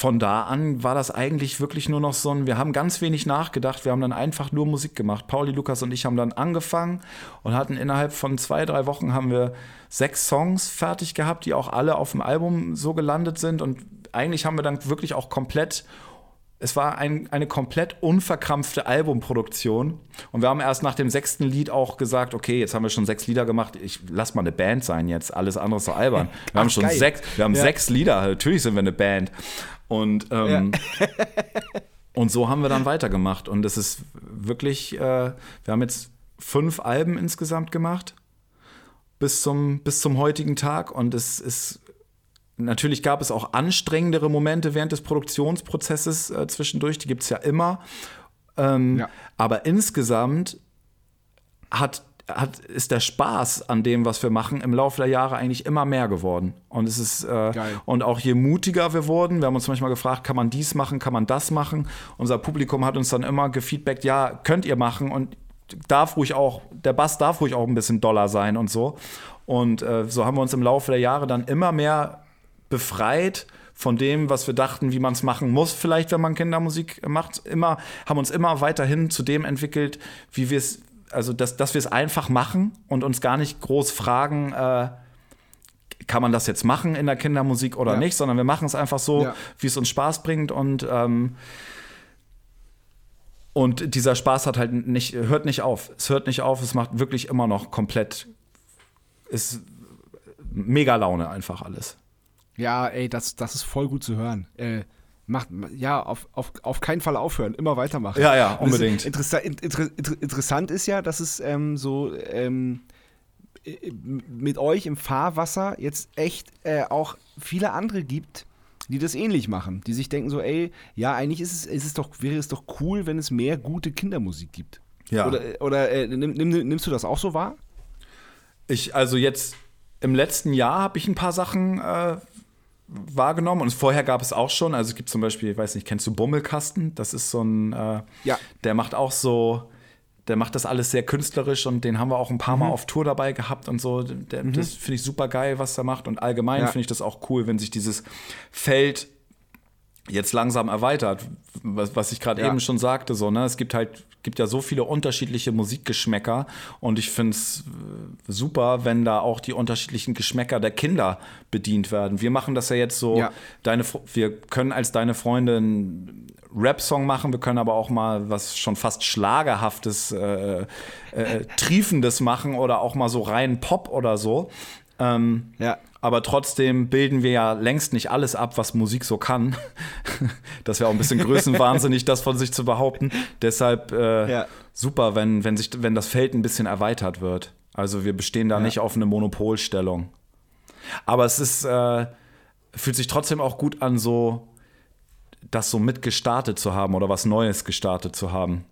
von da an war das eigentlich wirklich nur noch so ein, wir haben ganz wenig nachgedacht, wir haben dann einfach nur Musik gemacht. Pauli, Lukas und ich haben dann angefangen und hatten innerhalb von zwei, drei Wochen haben wir sechs Songs fertig gehabt, die auch alle auf dem Album so gelandet sind. Und eigentlich haben wir dann wirklich auch komplett es war ein, eine komplett unverkrampfte Albumproduktion. Und wir haben erst nach dem sechsten Lied auch gesagt, okay, jetzt haben wir schon sechs Lieder gemacht, ich lass mal eine Band sein jetzt, alles andere ist so albern. Wir Ach, haben schon geil. sechs, wir haben Ja. sechs Lieder, natürlich sind wir eine Band. Und, ähm, und so haben wir dann weitergemacht. Und es ist wirklich, äh, wir haben jetzt fünf Alben insgesamt gemacht bis zum, bis zum heutigen Tag. Und es ist Natürlich gab es auch anstrengendere Momente während des Produktionsprozesses äh, zwischendurch, die gibt es ja immer. Ähm, Ja. Aber insgesamt hat, hat, ist der Spaß an dem, was wir machen, im Laufe der Jahre eigentlich immer mehr geworden. Und es ist äh, und auch je mutiger wir wurden, wir haben uns manchmal gefragt, kann man dies machen, kann man das machen? Unser Publikum hat uns dann immer gefeedbackt, ja, könnt ihr machen und darf ruhig auch, der Bass darf ruhig auch ein bisschen doller sein und so. Und äh, so haben wir uns im Laufe der Jahre dann immer mehr befreit von dem, was wir dachten, wie man es machen muss, vielleicht, wenn man Kindermusik macht. Immer, haben uns immer weiterhin zu dem entwickelt, wie wir es, also dass, dass wir es einfach machen und uns gar nicht groß fragen, äh, kann man das jetzt machen in der Kindermusik oder Ja. nicht, sondern wir machen es einfach so, Ja. wie es uns Spaß bringt und ähm, und dieser Spaß hat halt nicht, hört nicht auf. Es hört nicht auf, es macht wirklich immer noch komplett, ist mega Laune einfach alles. Ja, ey, das, das ist voll gut zu hören. Äh, macht, ja, auf, auf, auf keinen Fall aufhören, immer weitermachen. Ja, ja, unbedingt. Interessa inter inter interessant ist ja, dass es ähm, so ähm, äh, mit euch im Fahrwasser jetzt echt äh, auch viele andere gibt, die das ähnlich machen, die sich denken so, ey, ja, eigentlich ist es, ist es doch, wäre es doch cool, wenn es mehr gute Kindermusik gibt. Ja. Oder, oder äh, nimm, nimm, nimmst du das auch so wahr? Ich, also jetzt im letzten Jahr habe ich ein paar Sachen äh, wahrgenommen und vorher gab es auch schon. Also es gibt zum Beispiel, ich weiß nicht, kennst du Bummelkasten? Das ist so ein, äh, Ja. der macht auch so, der macht das alles sehr künstlerisch und den haben wir auch ein paar Mal Mhm. auf Tour dabei gehabt und so. Der, Das finde ich super geil, was er macht. Und allgemein Ja. finde ich das auch cool, wenn sich dieses Feld jetzt langsam erweitert, was, was ich gerade Ja. eben schon sagte, so, ne? Es gibt halt, gibt ja so viele unterschiedliche Musikgeschmäcker und ich finde es super, wenn da auch die unterschiedlichen Geschmäcker der Kinder bedient werden. Wir machen das ja jetzt so, Ja. deine, wir können als deine Freunde einen Rap-Song machen, wir können aber auch mal was schon fast Schlagerhaftes, äh, äh, Triefendes machen oder auch mal so rein Pop oder so. Ähm, Ja. Aber trotzdem bilden wir ja längst nicht alles ab, was Musik so kann. Das wäre auch ein bisschen größenwahnsinnig, das von sich zu behaupten. Deshalb äh, Ja. super, wenn, wenn, sich, wenn das Feld ein bisschen erweitert wird. Also wir bestehen da Ja. nicht auf eine Monopolstellung. Aber es ist, äh, fühlt sich trotzdem auch gut an, so das so mitgestartet zu haben oder was Neues gestartet zu haben.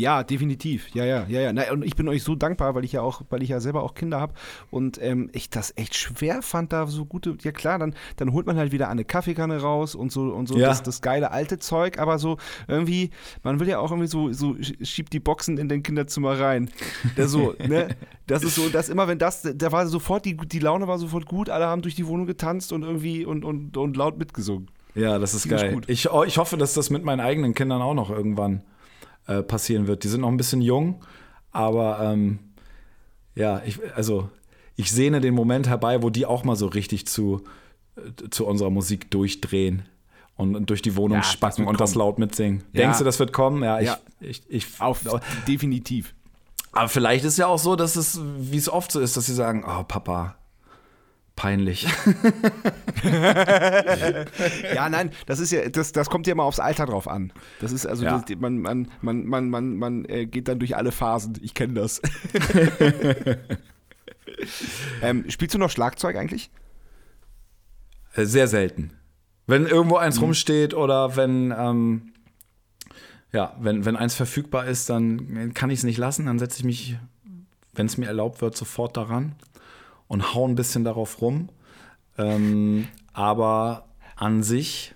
Ja, definitiv. Ja, ja, ja, ja. Na, und ich bin euch so dankbar, weil ich ja auch, weil ich ja selber auch Kinder habe und ähm, ich das echt schwer fand, da so gute. Ja klar, dann, dann holt man halt wieder eine Kaffeekanne raus und so und so Ja. das, das geile alte Zeug, aber so irgendwie, man will ja auch irgendwie so, so sch- schiebt die Boxen in den Kinderzimmer rein. Das so, ne? Das ist so, dass immer, wenn das, da war sofort, die, die Laune war sofort gut, alle haben durch die Wohnung getanzt und irgendwie und, und, und laut mitgesungen. Ja, das ist Ziemlich geil. gut. Ich, oh, ich hoffe, dass das mit meinen eigenen Kindern auch noch irgendwann äh, passieren wird. Die sind noch ein bisschen jung, aber ähm, ja, ich, also ich sehne den Moment herbei, wo die auch mal so richtig zu, äh, zu unserer Musik durchdrehen und, durch die Wohnung Ja, das spacken wird und das kommen. laut mitsingen. Ja. Denkst du, das wird kommen? Ja, ich, Ja. ich, ich, Auf, definitiv. aber vielleicht ist ja auch so, dass es, wie es oft so ist, dass sie sagen, oh Papa, peinlich. Ja, nein, das ist ja, das, das kommt ja immer aufs Alter drauf an. Das ist also, Ja. das, man, man, man, man, man, man äh, geht dann durch alle Phasen. Ich kenne das. ähm, spielst du noch Schlagzeug eigentlich? Äh, Sehr selten. Wenn irgendwo eins Mhm. rumsteht oder wenn, ähm, ja, wenn, wenn eins verfügbar ist, dann kann ich es nicht lassen. Dann setze ich mich, wenn es mir erlaubt wird, sofort daran und hau ein bisschen darauf rum. Ähm, aber an sich,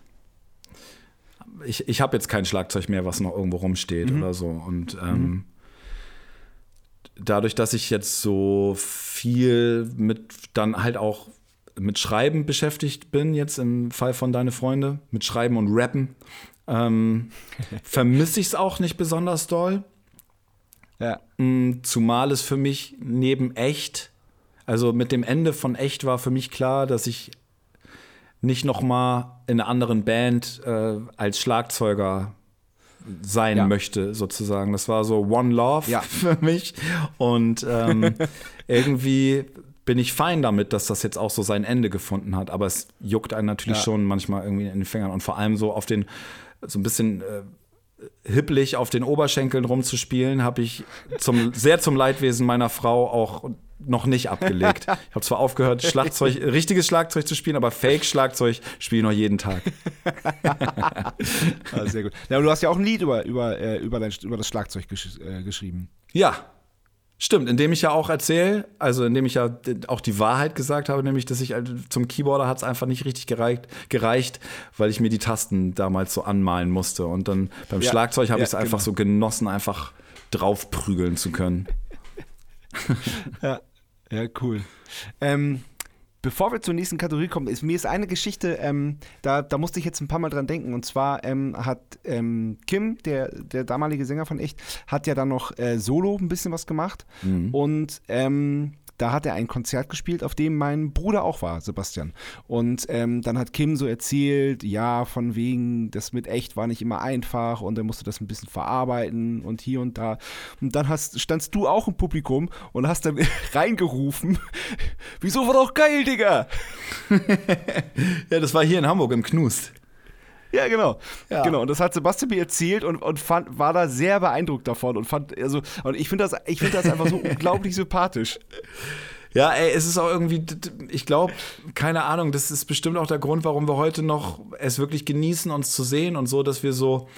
ich, ich habe jetzt kein Schlagzeug mehr, was noch irgendwo rumsteht Mhm. oder so. Und ähm, dadurch, dass ich jetzt so viel mit dann halt auch mit Schreiben beschäftigt bin, jetzt im Fall von Deine Freunde, mit Schreiben und Rappen, ähm, vermisse ich es auch nicht besonders doll. Ja. Mm, Zumal es für mich neben echt, also mit dem Ende von echt war für mich klar, dass ich nicht noch mal in einer anderen Band äh, als Schlagzeuger sein Ja. möchte, sozusagen. Das war so One Love Ja. für mich. Und ähm, irgendwie bin ich fein damit, dass das jetzt auch so sein Ende gefunden hat. Aber es juckt einen natürlich Ja. schon manchmal irgendwie in den Fingern. Und vor allem so auf den, so ein bisschen äh, hipplig auf den Oberschenkeln rumzuspielen, habe ich zum, sehr zum Leidwesen meiner Frau auch noch nicht abgelegt. Ich habe zwar aufgehört, Schlagzeug, richtiges Schlagzeug zu spielen, aber Fake-Schlagzeug spiele ich noch jeden Tag. Ah, sehr gut. Ja, du hast ja auch ein Lied über, über, äh, über, dein, über das Schlagzeug gesch äh, geschrieben. Ja, stimmt. Indem ich ja auch erzähle, also indem ich ja auch die Wahrheit gesagt habe, nämlich, dass ich also zum Keyboarder hat es einfach nicht richtig gereicht, gereicht, weil ich mir die Tasten damals so anmalen musste. Und dann beim Ja, Schlagzeug habe ja, ich es einfach genau. so genossen, einfach draufprügeln zu können. Ja, ja cool. Ähm, bevor wir zur nächsten Kategorie kommen, ist mir ist eine Geschichte, ähm, da, da musste ich jetzt ein paar Mal dran denken. Und zwar ähm, hat ähm, Kim, der, der damalige Sänger von Echt, hat ja dann noch äh, solo ein bisschen was gemacht. Und ähm, da hat er ein Konzert gespielt, auf dem mein Bruder auch war, Sebastian. Und ähm, dann hat Kim so erzählt, ja, von wegen, das mit echt war nicht immer einfach und er musste das ein bisschen verarbeiten und hier und da. Und dann hast, standst du auch im Publikum und hast dann reingerufen, wieso war doch geil, Digga? Ja, das war hier in Hamburg im Knust. Ja, genau. Ja. Genau. Und das hat Sebastian mir erzählt und, und fand, war da sehr beeindruckt davon und fand, also, und ich finde das, ich finde das einfach so unglaublich sympathisch. Ja, ey, es ist auch irgendwie, ich glaube, keine Ahnung, das ist bestimmt auch der Grund, warum wir heute noch es wirklich genießen, uns zu sehen und so, dass wir so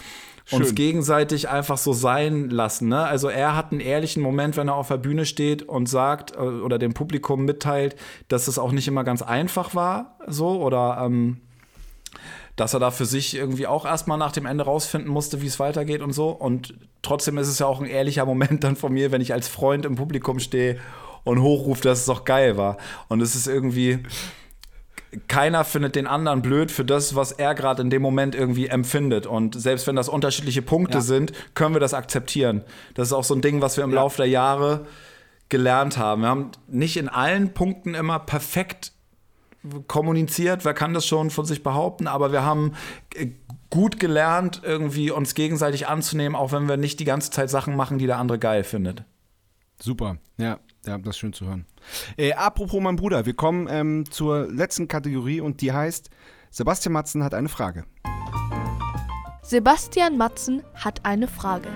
uns Schön. gegenseitig einfach so sein lassen. Ne? Also er hat einen ehrlichen Moment, wenn er auf der Bühne steht und sagt äh, oder dem Publikum mitteilt, dass es auch nicht immer ganz einfach war, so oder ähm, dass er da für sich irgendwie auch erstmal nach dem Ende rausfinden musste, wie es weitergeht und so. Und trotzdem ist es ja auch ein ehrlicher Moment dann von mir, wenn ich als Freund im Publikum stehe und hochrufe, dass es doch geil war. Und es ist irgendwie, keiner findet den anderen blöd für das, was er gerade in dem Moment irgendwie empfindet. Und selbst wenn das unterschiedliche Punkte Ja. sind, können wir das akzeptieren. Das ist auch so ein Ding, was wir im Ja. Laufe der Jahre gelernt haben. Wir haben nicht in allen Punkten immer perfekt kommuniziert, wer kann das schon von sich behaupten, aber wir haben äh, gut gelernt, irgendwie uns gegenseitig anzunehmen, auch wenn wir nicht die ganze Zeit Sachen machen, die der andere geil findet. Super, ja, ja, das ist schön zu hören. Äh, apropos mein Bruder, wir kommen ähm, zur letzten Kategorie und die heißt, Sebastian Matzen hat eine Frage. Sebastian Matzen hat eine Frage.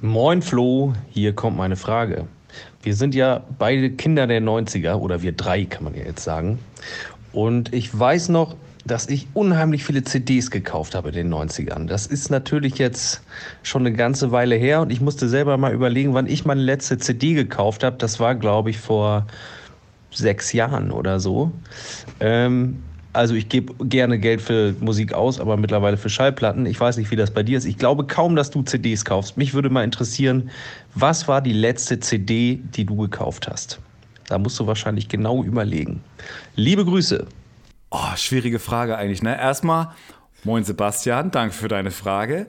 Moin Flo, hier kommt meine Frage. Wir sind ja beide Kinder der 90er oder wir drei kann man ja jetzt sagen. Und ich weiß noch, dass ich unheimlich viele CDs gekauft habe in den 90ern. Das ist natürlich jetzt schon eine ganze Weile her und ich musste selber mal überlegen, wann ich meine letzte CD gekauft habe. Das war, glaube ich, vor sechs Jahren oder so. Ähm, also ich gebe gerne Geld für Musik aus, aber mittlerweile für Schallplatten. Ich weiß nicht, wie das bei dir ist. Ich glaube kaum, dass du CDs kaufst. Mich würde mal interessieren, was war die letzte CD, die du gekauft hast? Da musst du wahrscheinlich genau überlegen. Liebe Grüße. Oh, schwierige Frage eigentlich, ne? Erstmal, moin Sebastian, danke für deine Frage.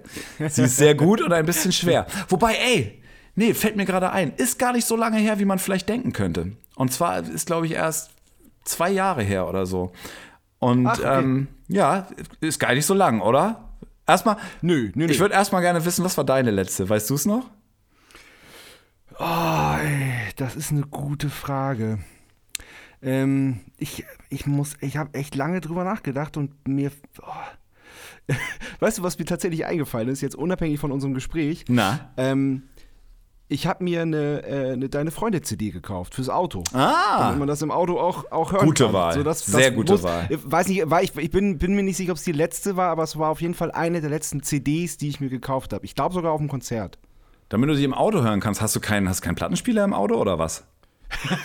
Sie ist sehr gut und ein bisschen schwer. Wobei, ey, nee, fällt mir gerade ein, ist gar nicht so lange her, wie man vielleicht denken könnte. Und zwar ist, glaube ich, erst zwei Jahre her oder so. Und Ach, okay. ähm, ja, ist gar nicht so lang, oder? Erstmal, Nö, nö, nö. ich würde erstmal gerne wissen, was war deine letzte? Weißt du es noch? Oh, ey, das ist eine gute Frage. Ähm, ich, ich muss, ich habe echt lange drüber nachgedacht und mir. Oh. Weißt du, was mir tatsächlich eingefallen ist, jetzt unabhängig von unserem Gespräch? Na? Ähm, ich habe mir eine, äh, eine Deine Freunde-CD gekauft fürs Auto. Ah. Damit man das im Auto auch, auch hören Gute kann. Wahl. So, das, Sehr das gute muss, Wahl. Ich Weiß nicht, war ich, ich bin, bin mir nicht sicher, ob es die letzte war, aber es war auf jeden Fall eine der letzten CDs, die ich mir gekauft habe. Ich glaube sogar auf dem Konzert. Damit du die im Auto hören kannst, hast du keinen, hast keinen Plattenspieler im Auto oder was?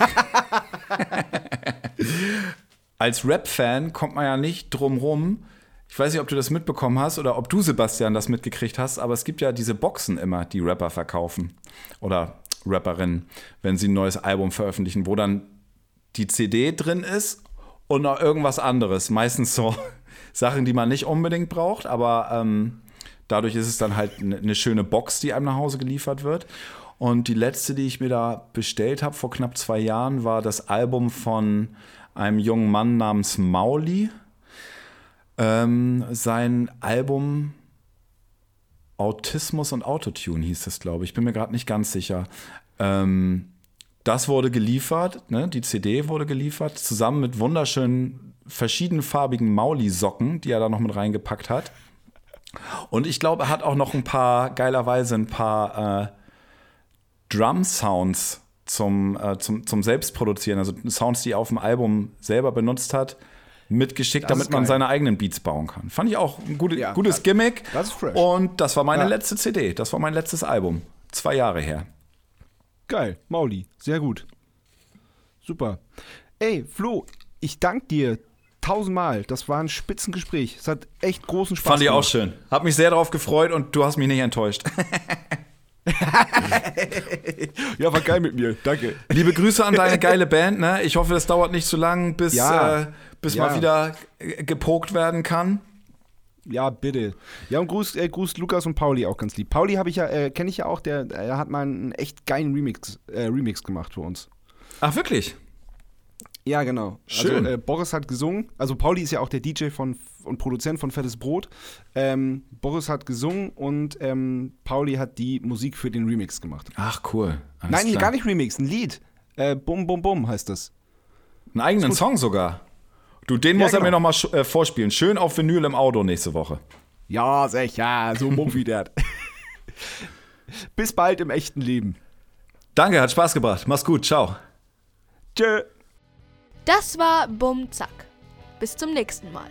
Als Rap-Fan kommt man ja nicht drum rum. Ich weiß nicht, ob du das mitbekommen hast oder ob du, Sebastian, das mitgekriegt hast, aber es gibt ja diese Boxen immer, die Rapper verkaufen. Oder Rapperinnen, wenn sie ein neues Album veröffentlichen, wo dann die CD drin ist und noch irgendwas anderes. Meistens so Sachen, die man nicht unbedingt braucht, aber ähm, dadurch ist es dann halt eine schöne Box, die einem nach Hause geliefert wird. Und die letzte, die ich mir da bestellt habe vor knapp zwei Jahren, war das Album von einem jungen Mann namens Mauli. Ähm, sein Album Autismus und Autotune hieß es, glaube ich. Bin mir gerade nicht ganz sicher. Ähm, das wurde geliefert, ne? die CD wurde geliefert, zusammen mit wunderschönen verschiedenfarbigen Mauli-Socken, die er da noch mit reingepackt hat. Und ich glaube, er hat auch noch ein paar, geilerweise ein paar äh, Drum-Sounds zum, äh, zum, zum Selbstproduzieren, also Sounds, die er auf dem Album selber benutzt hat, mitgeschickt, Das damit man seine eigenen Beats bauen kann. Fand ich auch ein gute, Ja, gutes das- Gimmick. das ist fresh. Und das war meine Ja. letzte CD. Das war mein letztes Album. Zwei Jahre her. Geil, Mauli, sehr gut. Super. Ey, Flo, ich danke dir tausendmal. Das war ein Spitzengespräch. Es hat echt großen Spaß Fand ich auch schön. Hab mich sehr darauf gefreut und du hast mich nicht enttäuscht. Ja, war geil mit mir. Danke. Liebe Grüße an deine geile Band. Ne? Ich hoffe, es dauert nicht zu lang, bis, Ja. äh, bis Ja. mal wieder äh, gepokt werden kann. Ja, bitte. Ja, und grüßt, äh, grüßt Lukas und Pauli auch ganz lieb. Pauli habe ich ja, äh, kenne ich ja auch, der, der hat mal einen echt geilen Remix, äh, Remix gemacht für uns. Ach, wirklich? Ja, genau. Schön. Also, äh, Boris hat gesungen. Also Pauli ist ja auch der DJ von, und Produzent von Fettes Brot. Ähm, Boris hat gesungen und ähm, Pauli hat die Musik für den Remix gemacht. Ach, cool. Alles Nein, klar. gar nicht Remix, ein Lied. Äh, bum, bum, bum heißt das. Einen eigenen Song sogar. Du, den Ja, muss er genau. mir noch mal äh, vorspielen. Schön auf Vinyl im Auto nächste Woche. Ja, sicher, so wie der. Bis bald im echten Leben. Danke, hat Spaß gebracht. Mach's gut. Ciao. Tschö. Das war Bum Zack. Bis zum nächsten Mal.